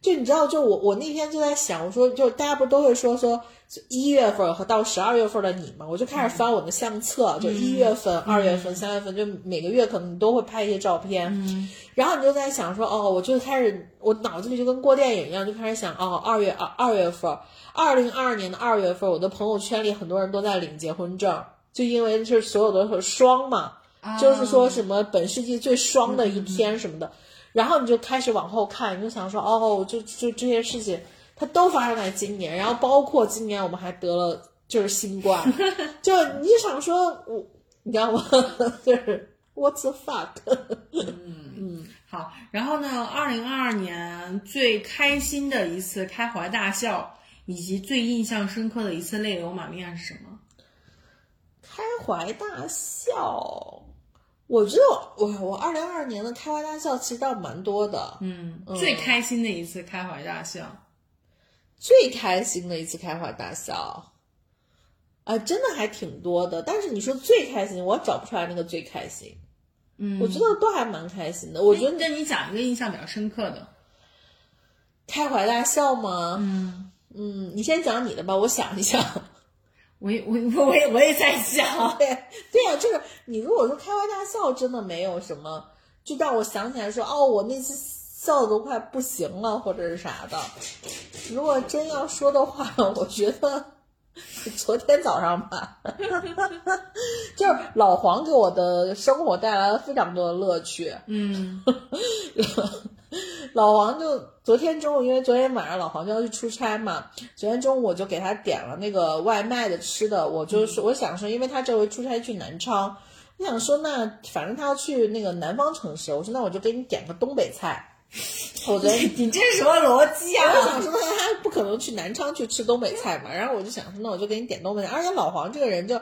Speaker 3: 就你知道，就我我那天就在想，我说就大家不都会说说一月份和到十二月份的你吗？我就开始翻我的相册，就一月份、二月份、三月份，就每个月可能都会拍一些照片，然后你就在想说哦，我就开始我脑子里就跟过电影一样，就开始想哦，二月二二月份，二零二二年的二月份，我的朋友圈里很多人都在领结婚证，就因为是所有的是双嘛。就是说什么本世纪最双的一天什么的，然后你就开始往后看，你就想说哦，就就这些事情，它都发生在今年，然后包括今年我们还得了就是新冠，*laughs* 就你想说我，你知道吗？*laughs* 就是 What's the fuck？
Speaker 2: 嗯嗯，好，然后呢，二零二二年最开心的一次开怀大笑，以及最印象深刻的一次泪流满面是什么？
Speaker 3: 开怀大笑。我觉得我我二零二二年的开怀大笑其实倒蛮多的，
Speaker 2: 嗯，最开心的一次开怀大笑，
Speaker 3: 最开心的一次开怀大笑，啊，真的还挺多的。但是你说最开心，我找不出来那个最开心。
Speaker 2: 嗯，
Speaker 3: 我觉得都还蛮开心的。我觉得
Speaker 2: 跟你讲一个印象比较深刻的
Speaker 3: 开怀大笑吗？
Speaker 2: 嗯
Speaker 3: 嗯，你先讲你的吧，我想一想。
Speaker 2: 我我我我也 *laughs* 我也在想，
Speaker 3: 对对呀，就是你如果说开怀大笑，真的没有什么，就让我想起来说，哦，我那次笑的都快不行了，或者是啥的。如果真要说的话，*laughs* 我觉得 *laughs* 昨天早上吧，*laughs* 就是老黄给我的生活带来了非常多的乐趣。
Speaker 2: 嗯。*laughs*
Speaker 3: 老黄就昨天中午，因为昨天晚上老黄就要去出差嘛，昨天中午我就给他点了那个外卖的吃的。我就是我想说，因为他这回出差去南昌，我想说那反正他要去那个南方城市，我说那我就给你点个东北菜，我昨天
Speaker 2: 你这是什么逻辑
Speaker 3: 啊我想
Speaker 2: 啊？
Speaker 3: 说，那他不可能去南昌去吃东北菜嘛，然后我就想说，那我就给你点东北菜。而且老黄这个人就，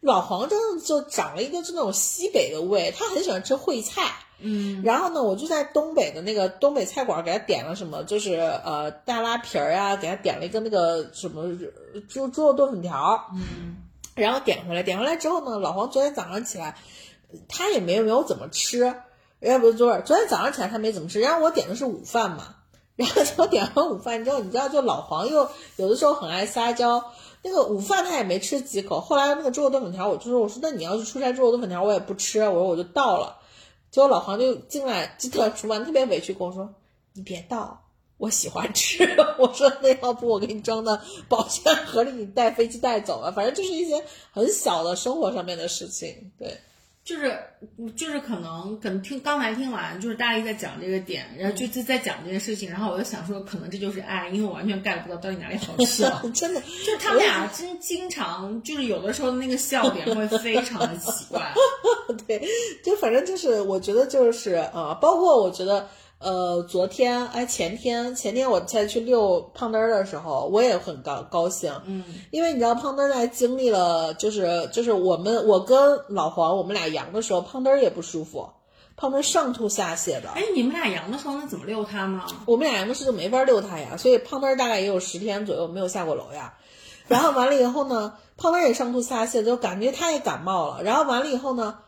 Speaker 3: 老黄真的就长了一个就那种西北的胃，他很喜欢吃烩菜。
Speaker 2: 嗯，
Speaker 3: 然后呢，我就在东北的那个东北菜馆给他点了什么，就是呃大拉皮儿啊，给他点了一个那个什么猪猪肉炖粉条。
Speaker 2: 嗯，
Speaker 3: 然后点回来，点回来之后呢，老黄昨天早上起来，他也没有没有怎么吃，要不是昨晚昨天早上起来他没怎么吃，然后我点的是午饭嘛，然后我点完午饭之后，你知道，就老黄又有的时候很爱撒娇，那个午饭他也没吃几口，后来那个猪肉炖粉条，我就说我说那你要是出差猪肉炖粉条我也不吃，我说我就倒了，结果老黄就进来进到厨房特别委屈跟我说你别倒。我喜欢吃，*laughs* 我说那要不我给你装到保鲜盒里，你带飞机带走吧。反正就是一些很小的生活上面的事情。对，
Speaker 2: 就是就是可能可能听刚才听完，就是大力在讲这个点，然后就就在讲这件事情，然后我就想说，可能这就是爱，因为我完全 get 不到到底哪里好笑。*laughs*
Speaker 3: 真的，
Speaker 2: 就是他们俩真经常就是有的时候那个笑点会非常的奇怪。*laughs*
Speaker 3: 对，就反正就是我觉得就是呃，包括我觉得呃，昨天哎前天前天我再去遛胖墩儿的时候，我也很高高兴，
Speaker 2: 嗯，
Speaker 3: 因为你知道胖墩儿在经历了就是就是我们我跟老黄我们俩阳的时候，胖墩儿也不舒服，胖墩儿上吐下泻的。
Speaker 2: 哎，你们俩阳的时候那怎么遛它呢？
Speaker 3: 我们俩阳的时候就没法遛它呀，所以胖墩儿大概也有十天左右没有下过楼呀。然后完了以后呢，胖墩儿也上吐下泻，就感觉他也感冒了。然后完了以后呢，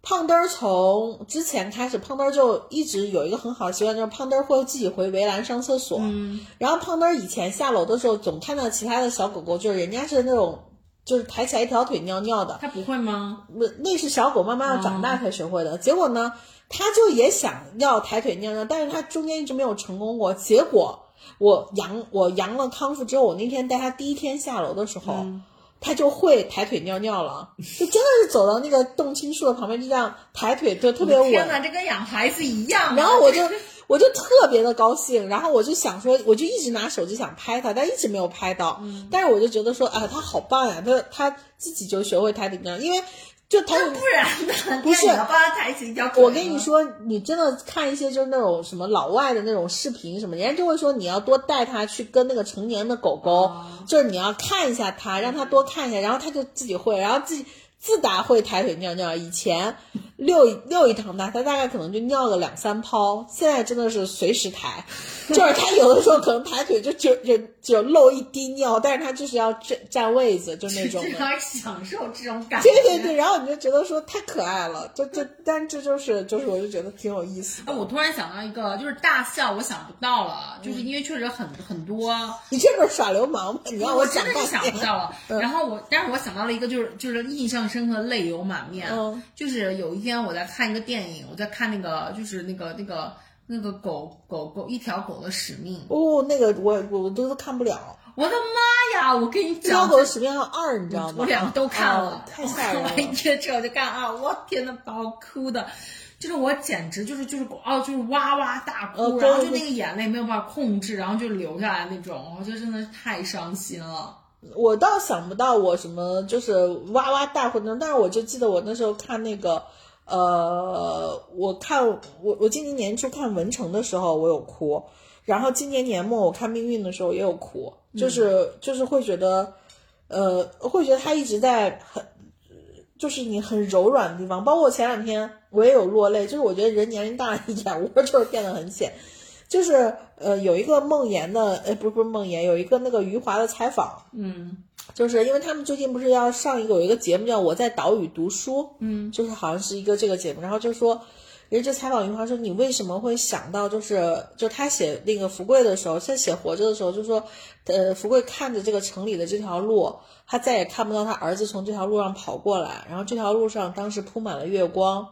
Speaker 3: 胖墩儿从之前开始，胖墩儿就一直有一个很好的习惯，就是胖墩儿会自己回围栏上厕所。
Speaker 2: 嗯，
Speaker 3: 然后胖墩儿以前下楼的时候，总看到其他的小狗狗，就是人家是那种就是抬起来一条腿尿尿的，
Speaker 2: 它不会吗？
Speaker 3: 那，那是小狗慢慢要长大才学会的。结果呢，它就也想要抬腿尿尿，但是它中间一直没有成功过。结果我阳我阳了康复之后，我那天带它第一天下楼的时候，它就会抬腿尿尿了，就真的是走到那个冻青树的旁边，就这样抬腿，就特别稳。
Speaker 2: 天哪，这跟养孩子一样啊。
Speaker 3: 然后我就我就特别的高兴，然后我就想说，我就一直拿手机想拍他，但一直没有拍到。但是我就觉得说，啊，他好棒呀，他他自己就学会抬腿尿，因为就抬腿
Speaker 2: 不然呢？
Speaker 3: 不是
Speaker 2: 你要帮它抬起一条腿
Speaker 3: 我跟你，说，你真的看一些就是那种什么老外的那种视频什么，人家就会说你要多带他去跟那个成年的狗狗，就是你要看一下它，让它多看一下，然后它就自己会，然后自己自打会抬腿尿尿。以前遛遛一趟它，它大概可能就尿个两三泡，现在真的是随时抬，就是他有的时候可能抬腿就就就就漏一滴尿，但是他就是要占占位子，就那种的。*laughs*
Speaker 2: 让它享受这种感觉。
Speaker 3: 对对对，然后你就觉得说太可爱了，就就，但这就是就是，我就觉得挺有意思
Speaker 2: 哎，
Speaker 3: 的。
Speaker 2: 我突然想到一个，就是大笑，我想不到了，
Speaker 3: 嗯
Speaker 2: 就是因为确实很很多，
Speaker 3: 你这不是耍流氓吗？你让
Speaker 2: 我
Speaker 3: 讲半
Speaker 2: 真的是想不。到了。
Speaker 3: 嗯
Speaker 2: 然后我，但是我想到了一个，就是就是印象深刻，泪流满面。
Speaker 3: 嗯
Speaker 2: 就是有一天我在看一个电影，我在看那个就是那个那个那个狗狗狗一条狗的使命。
Speaker 3: 哦，那个我我都都看不了。
Speaker 2: 我的妈呀！我跟你
Speaker 3: 这条
Speaker 2: 讲，
Speaker 3: 狗的使命号二，你知道吗？
Speaker 2: 我两个都看了，*laughs*
Speaker 3: 哦太吓人
Speaker 2: 我看完一
Speaker 3: 了。
Speaker 2: 天之后就看啊，我天呐，把我哭的，就是我简直就是就是哦，就是哇哇大哭，然后就那个眼泪没有办法控制，然后就流下来那种，我觉得真的是太伤心了。
Speaker 3: 我倒想不到我什么就是哇哇大哭那种，但是我就记得我那时候看那个，呃，我看我我今年年初看《文成》的时候我有哭，然后今年年末我看《命运》的时候也有哭，就是、就是会觉得，呃，会觉得他一直在很。就是你很柔软的地方，包括前两天我也有落泪，就是我觉得人年龄大了，眼窝就是变得很浅，就是呃有一个梦妍的，呃不是不是梦妍，有一个那个余华的采访，
Speaker 2: 嗯。
Speaker 3: 就是因为他们最近不是要上一个有一个节目叫《我在岛屿读书》，
Speaker 2: 嗯，
Speaker 3: 就是好像是一个这个节目，然后就说，人家就采访余华说，你为什么会想到就是就他写那个福贵的时候，在写活着的时候，就说，呃，福贵看着这个城里的这条路，他再也看不到他儿子从这条路上跑过来，然后这条路上当时铺满了月光，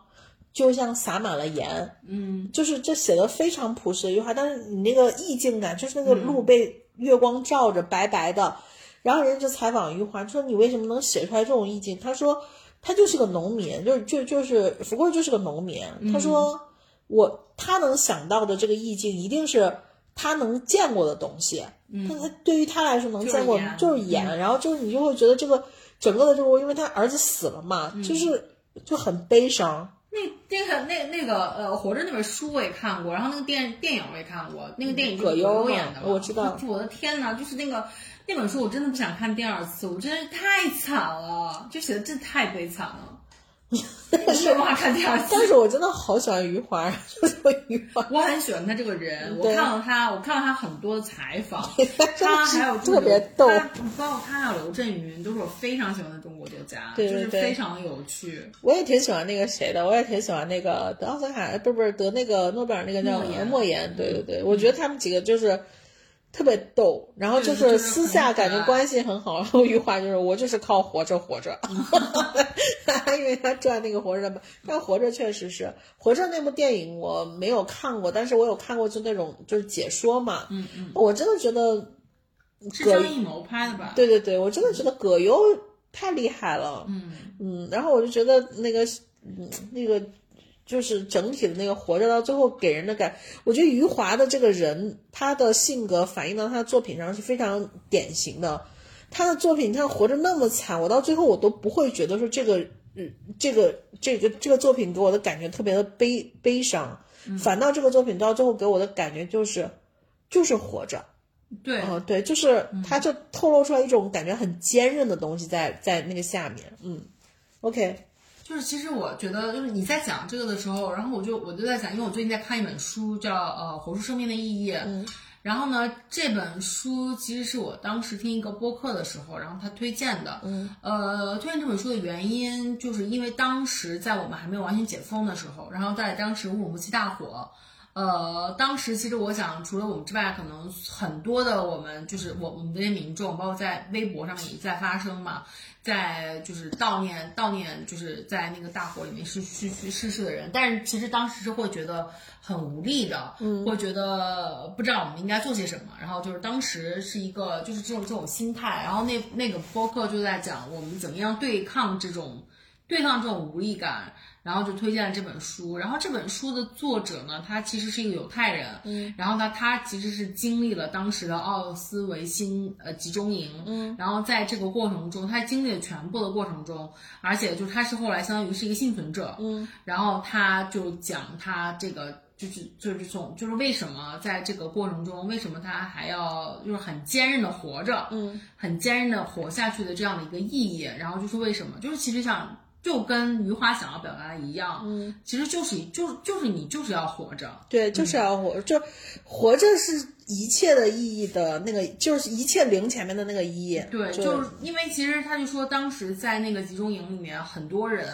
Speaker 3: 就像洒满了盐，
Speaker 2: 嗯
Speaker 3: 就是这写的非常朴实的一句话，但是你那个意境感，就是那个路被月光照着，白白的。然后人家就采访余华说：“你为什么能写出来这种意境？”他说：“他就是个农民，就是就就是福贵就是个农民。他说我他能想到的这个意境，一定是他能见过的东西。嗯，他对于他来说能
Speaker 2: 就是
Speaker 3: 见过
Speaker 2: 盐
Speaker 3: 就是盐，然后就是你就会觉得这个整个的这个，因为他儿子死了嘛，就是就很悲伤。
Speaker 2: 那那个那那个呃，《活着》那本书我也看过，然后那个电电影我也看过，那个电影就是
Speaker 3: 葛优
Speaker 2: 演的嘛，
Speaker 3: 我知道
Speaker 2: 我的天呐，就是那个那本书，我真的不想看第二次，我真是太惨了，就写的真的太悲惨了，我没有办法看第二次。
Speaker 3: 但是我真的好喜欢余华，就是余华，
Speaker 2: 我很喜欢他这个人，我看了他，我看了他很多的采访，*laughs* 他还有
Speaker 3: 特别逗。
Speaker 2: 他包括他还有刘震云，都是我非常喜欢的中国作家，
Speaker 3: 对对
Speaker 2: 就是非常有趣。
Speaker 3: 我也挺喜欢那个谁的，我也挺喜欢那个得奥斯卡，不是不是得那个诺贝尔那个叫
Speaker 2: 莫言
Speaker 3: 莫言，对对对，我觉得他们几个就是特别逗，然后就
Speaker 2: 是
Speaker 3: 是私下感觉关系很好，然后余华就是我就是靠活着活着，*laughs* 因为他赚那个活着嘛，但活着确实是活着那部电影我没有看过，但是我有看过就那种就是解说嘛，
Speaker 2: 嗯嗯，
Speaker 3: 我真的觉得
Speaker 2: 是
Speaker 3: 葛
Speaker 2: 张艺谋拍的吧？，
Speaker 3: 对对对，我真的觉得葛优太厉害了，
Speaker 2: 嗯。
Speaker 3: 嗯，然后我就觉得那个，嗯，那个就是整体的那个活着到最后给人的感，我觉得余华的这个人，他的性格反映到他的作品上是非常典型的。他的作品，他活着那么惨，我到最后我都不会觉得说这个，嗯，这个这个这个作品给我的感觉特别的悲悲伤，反倒这个作品到最后给我的感觉就是，就是活着。
Speaker 2: 对，
Speaker 3: 嗯，对，就是他就透露出来一种感觉很坚韧的东西在在那个下面，嗯，OK，
Speaker 2: 就是其实我觉得，就是你在讲这个的时候，然后我就我就在想，因为我最近在看一本书，叫呃《活出生命的意义》。
Speaker 3: 嗯
Speaker 2: 然后呢，这本书其实是我当时听一个播客的时候，然后他推荐的。
Speaker 3: 嗯，
Speaker 2: 呃，推荐这本书的原因，就是因为当时在我们还没有完全解封的时候，然后在当时乌鲁木齐大火。呃，当时其实我想，除了我们之外，可能很多的我们就是我我们这些民众，包括在微博上面也在发声嘛，在就是悼念悼念，就是在那个大火里面逝去去逝世的人，但是其实当时是会觉得很无力的，嗯，会觉得不知道我们应该做些什么，然后就是当时是一个就是这种这种心态，然后那那个播客就在讲我们怎么样对抗这种对抗这种无力感。然后就推荐了这本书，然后这本书的作者呢，他其实是一个犹太人，嗯，然后呢，他其实是经历了当时的奥斯维辛呃集中营，嗯，然后在这个过程中，他经历了全部的过程中，而且就是他是后来相当于是一个幸存者，嗯，然后他就讲他这个就是就是这种就是为什么在这个过程中，为什么他还要就是很坚韧的活着，嗯，很坚韧的活下去的这样的一个意义，然后就是为什么，就是其实想。就跟余华想要表达的一样，嗯，其实就是就就是你就是要活着，
Speaker 3: 对，就是要活，就活着是一切的意义的那个，就是一切零前面的那个一，
Speaker 2: 对，
Speaker 3: 就
Speaker 2: 就是因为其实他就说当时在那个集中营里面，很多人，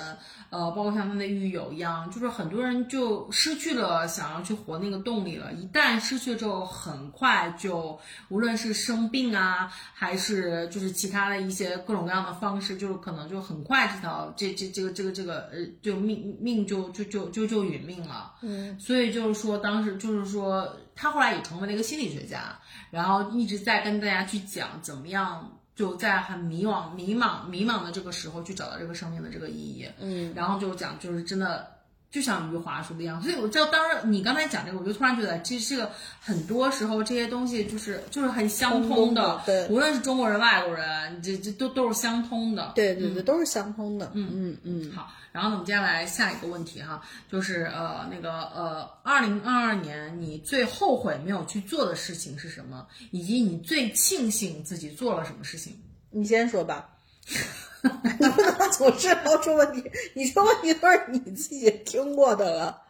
Speaker 2: 呃，包括像他的狱友一样，就是很多人就失去了想要去活那个动力了。一旦失去之后，很快就无论是生病啊，还是就是其他的一些各种各样的方式，就是可能就很快这条这这这个这个这个呃，就命命就就就就就殒命了。嗯，所以就是说当时就是说他后来也成为了一个心理学家，然后一直在跟大家去讲怎么样。就在很迷惘、迷茫、迷茫的这个时候，去找到这个生命的这个意义。嗯，然后就讲，就是真的，就像余华说的一样。所以我知道，当时你刚才讲这个，我就突然觉得，其实这个很多时候这些东西就是就是很相通的。
Speaker 3: 对
Speaker 2: 无论是中国人、外国人，这这都都是相通的。
Speaker 3: 对对对，都是相通的。嗯嗯嗯，
Speaker 2: 好，然后呢，我们接下来下一个问题哈，就是呃那个呃，二零二二年你最后悔没有去做的事情是什么？以及你最庆幸自己做了什么事情？
Speaker 3: 你先说吧。你不能总是抛出问题，你这问题都是你自己听过的了。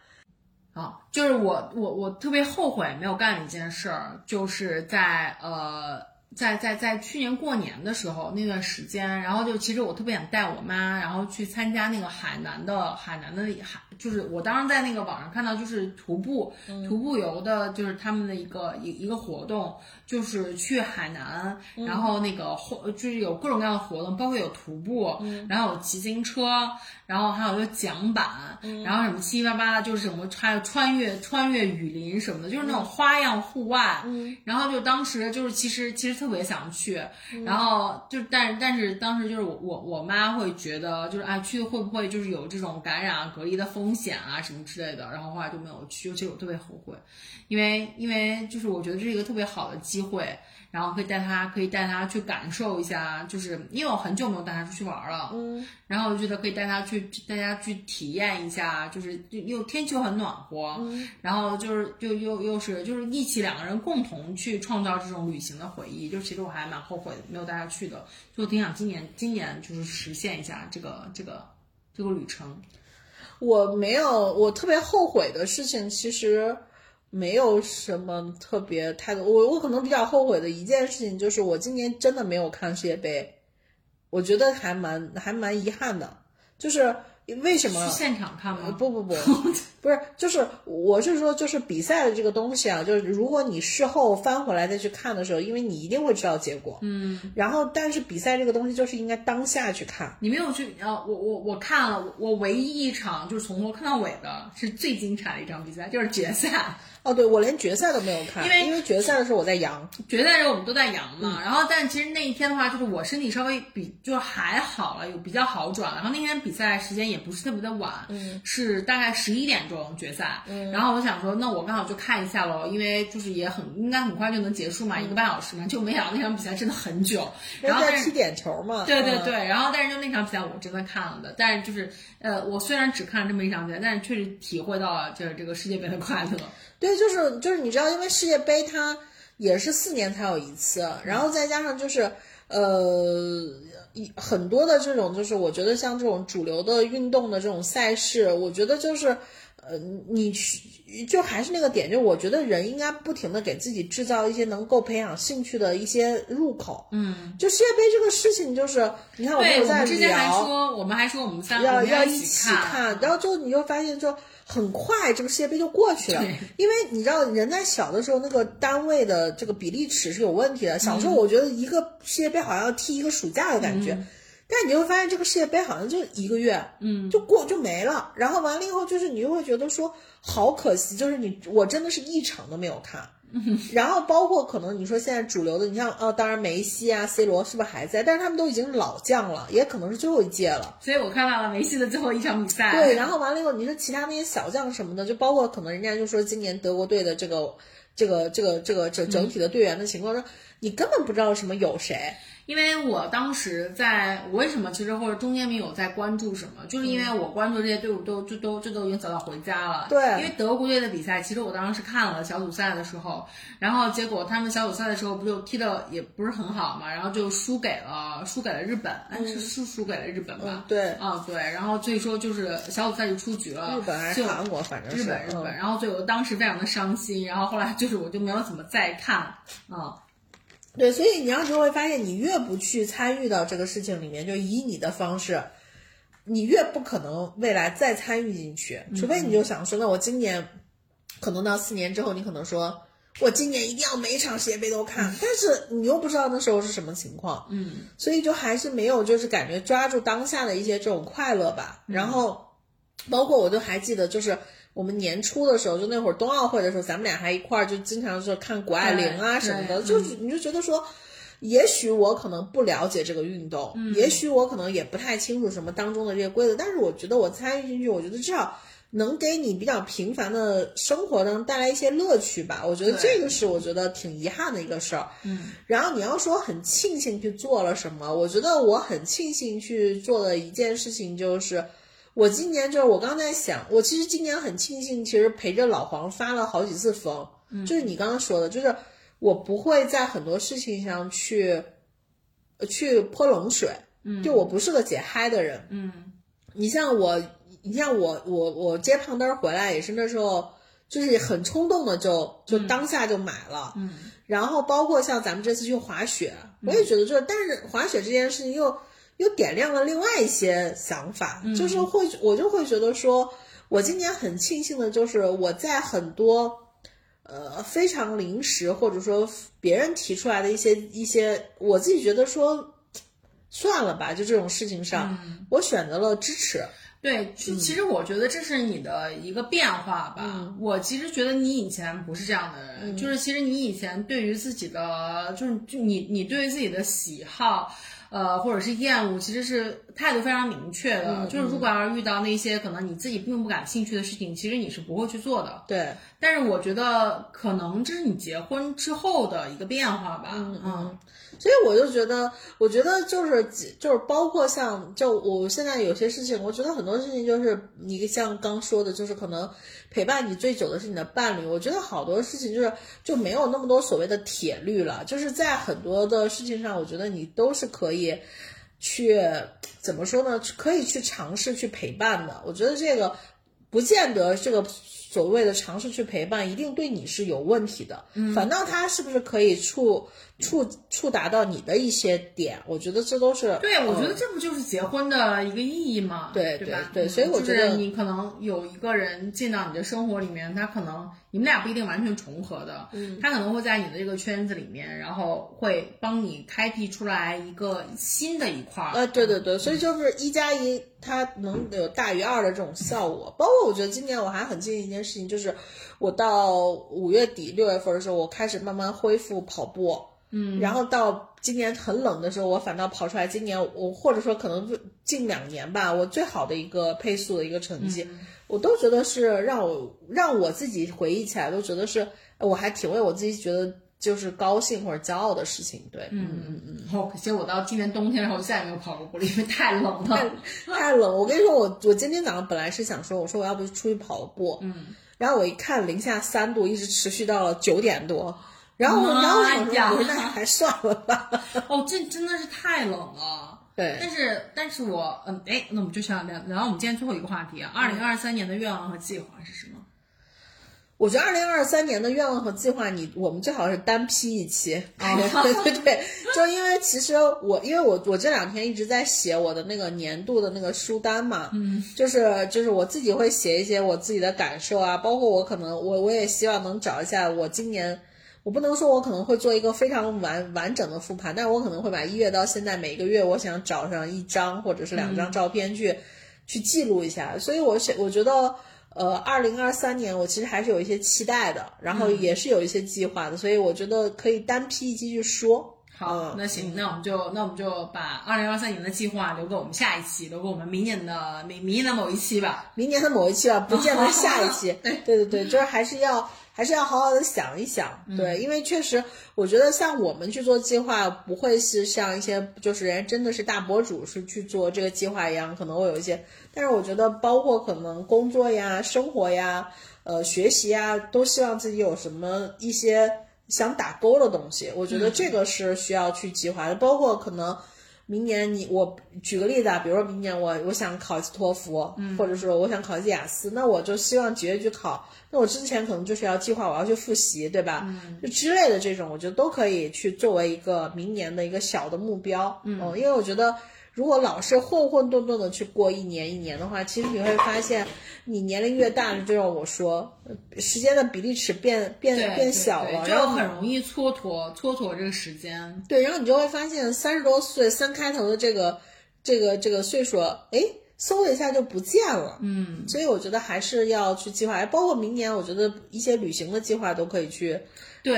Speaker 2: 啊，就是我我我特别后悔没有干的一件事儿，就是在呃在在在去年过年的时候那段时间，然后就其实我特别想带我妈，然后去参加那个海南的海南的海，就是我当时在那个网上看到，就是徒步、徒步游的，就是他们的一个一一个活动，就是去海南，然后那个活就是有各种各样的活动，包括有徒步，然后有骑自行车，然后还有就桨板，然后什么七七八八的，就是什么还有穿越穿越雨林什么的，就是那种花样户外。然后就当时就是其实其实特别想去，然后就但是但是当时就是我我我妈会觉得就是啊去会不会就是有这种感染啊隔离的风险啊什么之类的，然后后来就没有去，其实我特别后悔，因为因为就是我觉得这是一个特别好的机会。然后可以带他，可以带他去感受一下，就是因为我很久没有带他出去玩了，嗯，然后我就觉得可以带他去，带他去体验一下，就是又天气又很暖和，嗯，然后就是就又又是就是一起两个人共同去创造这种旅行的回忆，就其实我还蛮后悔没有带他去的，就挺想今年今年就是实现一下这个这个这个旅程。
Speaker 3: 我没有，我特别后悔的事情其实。没有什么特别太多，我我可能比较后悔的一件事情就是我今年真的没有看世界杯，我觉得还蛮还蛮遗憾的，就是为什么？
Speaker 2: 去现场看吗？
Speaker 3: 不不不，*laughs* 不是，就是我是说，就是比赛的这个东西啊，就是如果你事后翻回来再去看的时候，因为你一定会知道结果，
Speaker 2: 嗯，
Speaker 3: 然后但是比赛这个东西就是应该当下去看。
Speaker 2: 你没有去啊？我我我看了，我唯一一场就是从头看到尾的是最精彩的一场比赛，就是决赛。
Speaker 3: 哦，对，我连决赛都没有看，
Speaker 2: 因为
Speaker 3: 因为决赛的时候我在阳，
Speaker 2: 决赛的时候我们都在阳嘛。然后，但其实那一天的话，就是我身体稍微比就还好了，有比较好转了。然后那天比赛时间也不是特别的晚，
Speaker 3: 嗯，
Speaker 2: 是大概十一点钟决赛。
Speaker 3: 嗯，
Speaker 2: 然后我想说，那我刚好就看一下喽，因为就是也很应该很快就能结束嘛，一个半小时嘛。就没想到那场比赛真的很久。然后
Speaker 3: 踢点球嘛。
Speaker 2: 对对对，然后但是就那场比赛我真的看了的，但是就是呃，我虽然只看了这么一场比赛，但是确实体会到了就是这个世界杯的快乐。
Speaker 3: 对，就是就是你知道，因为世界杯它也是四年才有一次，然后再加上就是呃，很多的这种就是我觉得像这种主流的运动的这种赛事，我觉得就是呃，你去就还是那个点，就我觉得人应该不停的给自己制造一些能够培养兴趣的一些入口。
Speaker 2: 嗯，
Speaker 3: 就世界杯这个事情，就是你看我们在
Speaker 2: 聊，我们还说我们三
Speaker 3: 要要
Speaker 2: 一
Speaker 3: 起看，然后就你就发现就。很快，这个世界杯就过去了。因为你知道，人在小的时候，那个单位的这个比例尺是有问题的。小时候，我觉得一个世界杯好像要踢一个暑假的感觉，但你就会发现，这个世界杯好像就一个月，
Speaker 2: 嗯，
Speaker 3: 就过就没了。然后完了以后，就是你就会觉得说，好可惜，就是你我真的是一场都没有看。*laughs* 然后包括可能你说现在主流的，你像哦，当然梅西啊、C 罗是不是还在？但是他们都已经老将了，也可能是最后一届了。
Speaker 2: 所以我看到了梅西的最后一场比赛。
Speaker 3: 对，然后完了以后，你说其他那些小将什么的，就包括可能人家就说今年德国队的这个、这个、这个、这个整整体的队员的情况，说你根本不知道什么有谁。
Speaker 2: 因为我当时在，我为什么其实或者中间没有在关注什么，就是因为我关注这些队伍都就都这都已经早早回家了。
Speaker 3: 对，
Speaker 2: 因为德国队的比赛，其实我当时是看了小组赛的时候，然后结果他们小组赛的时候不就踢的也不是很好嘛，然后就输给了输给了日本，哎是输输给了日本吧？
Speaker 3: 对，
Speaker 2: 啊对，然后所以说就是小组赛就出局了。
Speaker 3: 日本还是韩国，反正
Speaker 2: 日本日本，然后所以我当时非常的伤心，然后后来就是我就没有怎么再看啊。
Speaker 3: 对，所以你要是会发现，你越不去参与到这个事情里面，就以你的方式，你越不可能未来再参与进去。除非你就想说，那我今年可能到四年之后，你可能说我今年一定要每场世界杯都看，但是你又不知道那时候是什么情况，
Speaker 2: 嗯，
Speaker 3: 所以就还是没有就是感觉抓住当下的一些这种快乐吧。然后，包括我就还记得，就是。我们年初的时候，就那会儿冬奥会的时候，咱们俩还一块儿就经常是看谷爱凌啊什么的，就是你就觉得说，也许我可能不了解这个运动，也许我可能也不太清楚什么当中的这些规则，但是我觉得我参与进去，我觉得至少能给你比较平凡的生活当中带来一些乐趣吧。我觉得这个是我觉得挺遗憾的一个事儿。
Speaker 2: 嗯，
Speaker 3: 然后你要说很庆幸去做了什么，我觉得我很庆幸去做的一件事情就是。我今年就是我刚在想，我其实今年很庆幸，其实陪着老黄发了好几次疯，就是你刚刚说的，就是我不会在很多事情上去，去泼冷水，
Speaker 2: 嗯，
Speaker 3: 就我不是个解嗨的人，
Speaker 2: 嗯，
Speaker 3: 你像我，你像我，我我接胖墩儿回来也是那时候，就是很冲动的就就当下就买了，
Speaker 2: 嗯，
Speaker 3: 然后包括像咱们这次去滑雪，我也觉得就是，但是滑雪这件事情又。又点亮了另外一些想法，就是会我就会觉得说，我今年很庆幸的就是我在很多呃非常临时或者说别人提出来的一些一些，我自己觉得说算了吧，就这种事情上，我选择了支持。
Speaker 2: 对，其其实我觉得这是你的一个变化吧。我其实觉得你以前不是这样的人，就是其实你以前对于自己的，就是就你你对于自己的喜好。呃，或者是厌恶，其实是态度非常明确的。就是如果要是遇到那些可能你自己并不感兴趣的事情，其实你是不会去做的。
Speaker 3: 对，
Speaker 2: 但是我觉得可能这是你结婚之后的一个变化吧。
Speaker 3: 嗯，所以我就觉得，我觉得就是就是包括像就我现在有些事情，我觉得很多事情就是你像刚说的，就是可能。陪伴你最久的是你的伴侣，我觉得好多事情就是就没有那么多所谓的铁律了，就是在很多的事情上，我觉得你都是可以去怎么说呢？可以去尝试去陪伴的。我觉得这个不见得这个。所谓的尝试去陪伴，一定对你是有问题的。嗯，反倒他是不是可以触触触达到你的一些点？我觉得这都是
Speaker 2: 对，我觉得这不就是结婚的一个意义吗？
Speaker 3: 对
Speaker 2: 对吧？
Speaker 3: 对，所以我觉得
Speaker 2: 你可能有一个人进到你的生活里面，他可能。你们俩不一定完全重合的，嗯，他可能会在你的这个圈子里面，然后会帮你开辟出来一个新的一块儿。
Speaker 3: 呃，对对对，所以就是一加一，它能有大于二的这种效果。包括我觉得今年我还很建议一件事情，就是我到五月底六月份的时候，我开始慢慢恢复跑步，嗯，然后到今年很冷的时候，我反倒跑出来，今年我或者说可能近两年吧，我最好的一个配速的一个成绩。我都觉得是让我让我自己回忆起来都觉得是，我还挺为我自己觉得就是高兴或者骄傲的事情。对，
Speaker 2: 嗯嗯嗯。好，可惜我到今年冬天的时候再也没有跑过步了，因为太冷了，
Speaker 3: 太冷。我跟你说，我我今天早上本来是想说，我说我要不出去跑个步，
Speaker 2: 嗯，
Speaker 3: 然后我一看零下三度，一直持续到了九点多，然后然后我想说，那还算了吧。*laughs*
Speaker 2: 哦，这真的是太冷了。
Speaker 3: 对，
Speaker 2: 但是但是我嗯哎，那我们就想聊聊我们今天最后一个话题啊，二零二三年的愿望和计划是什么？
Speaker 3: 我觉得二零二三年的愿望和计划，你我们最好是单批一期。*laughs* 对对对，就因为其实我因为我我这两天一直在写我的那个年度的那个书单嘛，
Speaker 2: 嗯，
Speaker 3: 就是就是我自己会写一些我自己的感受啊，包括我可能我我也希望能找一下我今年。我不能说，我可能会做一个非常完完整的复盘，但是我可能会把一月到现在每个月，我想找上一张或者是两张照片去，去记录一下。所以，我想我觉得，呃，二零二三年我其实还是有一些期待的，然后也是有一些计划的，所以我觉得可以单批一期去说。
Speaker 2: 好，那行，那我们就那我们就把二零二三年的计划留给我们下一期，留给我们明年的明明年的某一期吧。
Speaker 3: 明年的某一期吧，不见得下一期。*laughs* 对对对，就是还是要。还是要好好的想一想，对，因为确实，我觉得像我们去做计划，不会是像一些就是人真的是大博主是去做这个计划一样，可能会有一些。但是我觉得，包括可能工作呀、生活呀、呃学习呀，都希望自己有什么一些想打勾的东西。我觉得这个是需要去计划的，包括可能。明年你我举个例子啊，比如说明年我我想考一次托福，或者说我想考一次雅思，那我就希望几月去考。那我之前可能就是要计划我要去复习，对吧？就之类的这种，我觉得都可以去作为一个明年的一个小的目标。嗯，因为我觉得。如果老是混混沌沌的去过一年一年的话，其实你会发现，你年龄越大，就像我说，时间的比例尺变变变小了，
Speaker 2: 然后很容易蹉跎蹉跎这个时间。
Speaker 3: 对，然后你就会发现，三十多岁三开头的这个这个这个岁数，哎，嗖一下就不见了。
Speaker 2: 嗯，
Speaker 3: 所以我觉得还是要去计划，包括明年，我觉得一些旅行的计划都可以去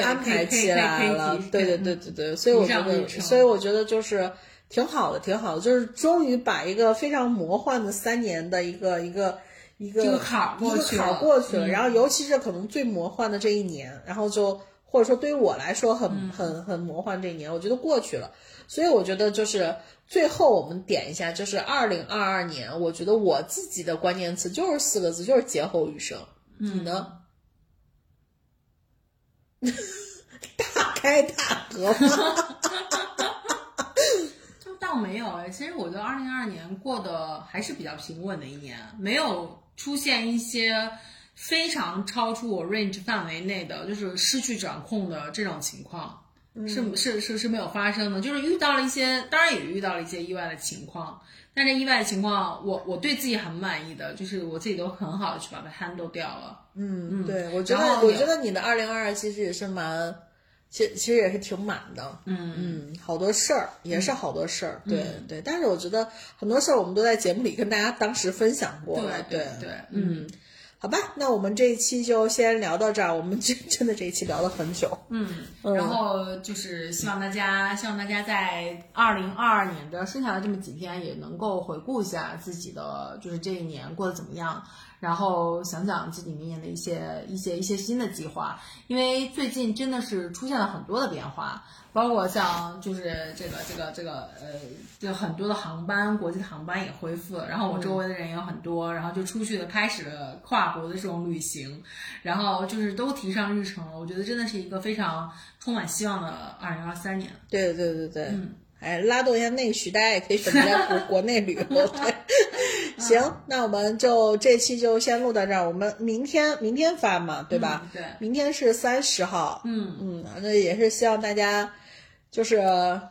Speaker 3: 安排起来了。对对对对对，所以我觉得，所以我觉得就是。挺好的，挺好的，就是终于把一个非常魔幻的三年的一个一个一个
Speaker 2: 一个坎
Speaker 3: 过去了，过去了。然后，尤其是可能最魔幻的这一年，然后就或者说对于我来说很很很魔幻这一年，我觉得过去了。所以我觉得就是最后我们点一下，就是二零二二年，我觉得我自己的关键词就是四个字，就是劫后余生。你呢？*laughs* 大开大合。*laughs*
Speaker 2: 倒没有哎，其实我觉得二零二二年过得还是比较平稳的一年，没有出现一些非常超出我 range 范围内的，就是失去掌控的这种情况，是是是是没有发生的。就是遇到了一些，当然也遇到了一些意外的情况，但这意外的情况，我我对自己很满意的，就是我自己都很好的去把它 handle 掉了。
Speaker 3: 嗯，对，我觉得我觉得你的二零二二其实也是蛮。其实其实也是挺满的。
Speaker 2: 嗯
Speaker 3: 嗯，好多事儿也是好多事儿，对对。但是我觉得很多事儿我们都在节目里跟大家当时分享过了，
Speaker 2: 对对，
Speaker 3: 嗯。好吧，那我们这一期就先聊到这儿。我们 *laughs* 真真的这一期聊了很久。
Speaker 2: 嗯，然后就是希望大家，希望大家在二零二二年的剩下的这么几天，也能够回顾一下自己的，就是这一年过得怎么样，然后想想自己明年的一些一些一些新的计划。因为最近真的是出现了很多的变化。包括像就是这个这个这个呃，就很多的航班，国际的航班也恢复了。然后我周围的人也有很多，然后就出去了，开始了跨国的这种旅行，然后就是都提上日程了。我觉得真的是一个非常充满希望的二零二三年。
Speaker 3: 对对对对，
Speaker 2: 嗯，
Speaker 3: 哎，拉动一下内需，大家也可以选择在国国内旅游。*laughs* 对，行，那我们就这期就先录到这儿，我们明天明天发嘛，对吧？
Speaker 2: 嗯对
Speaker 3: 明天是三十号。
Speaker 2: 嗯
Speaker 3: 嗯，那也是希望大家就是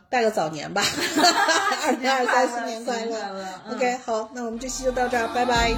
Speaker 3: 拜个早年吧，*laughs* 二零二三新年快乐 OK，好，那我们这期就到这儿，拜拜。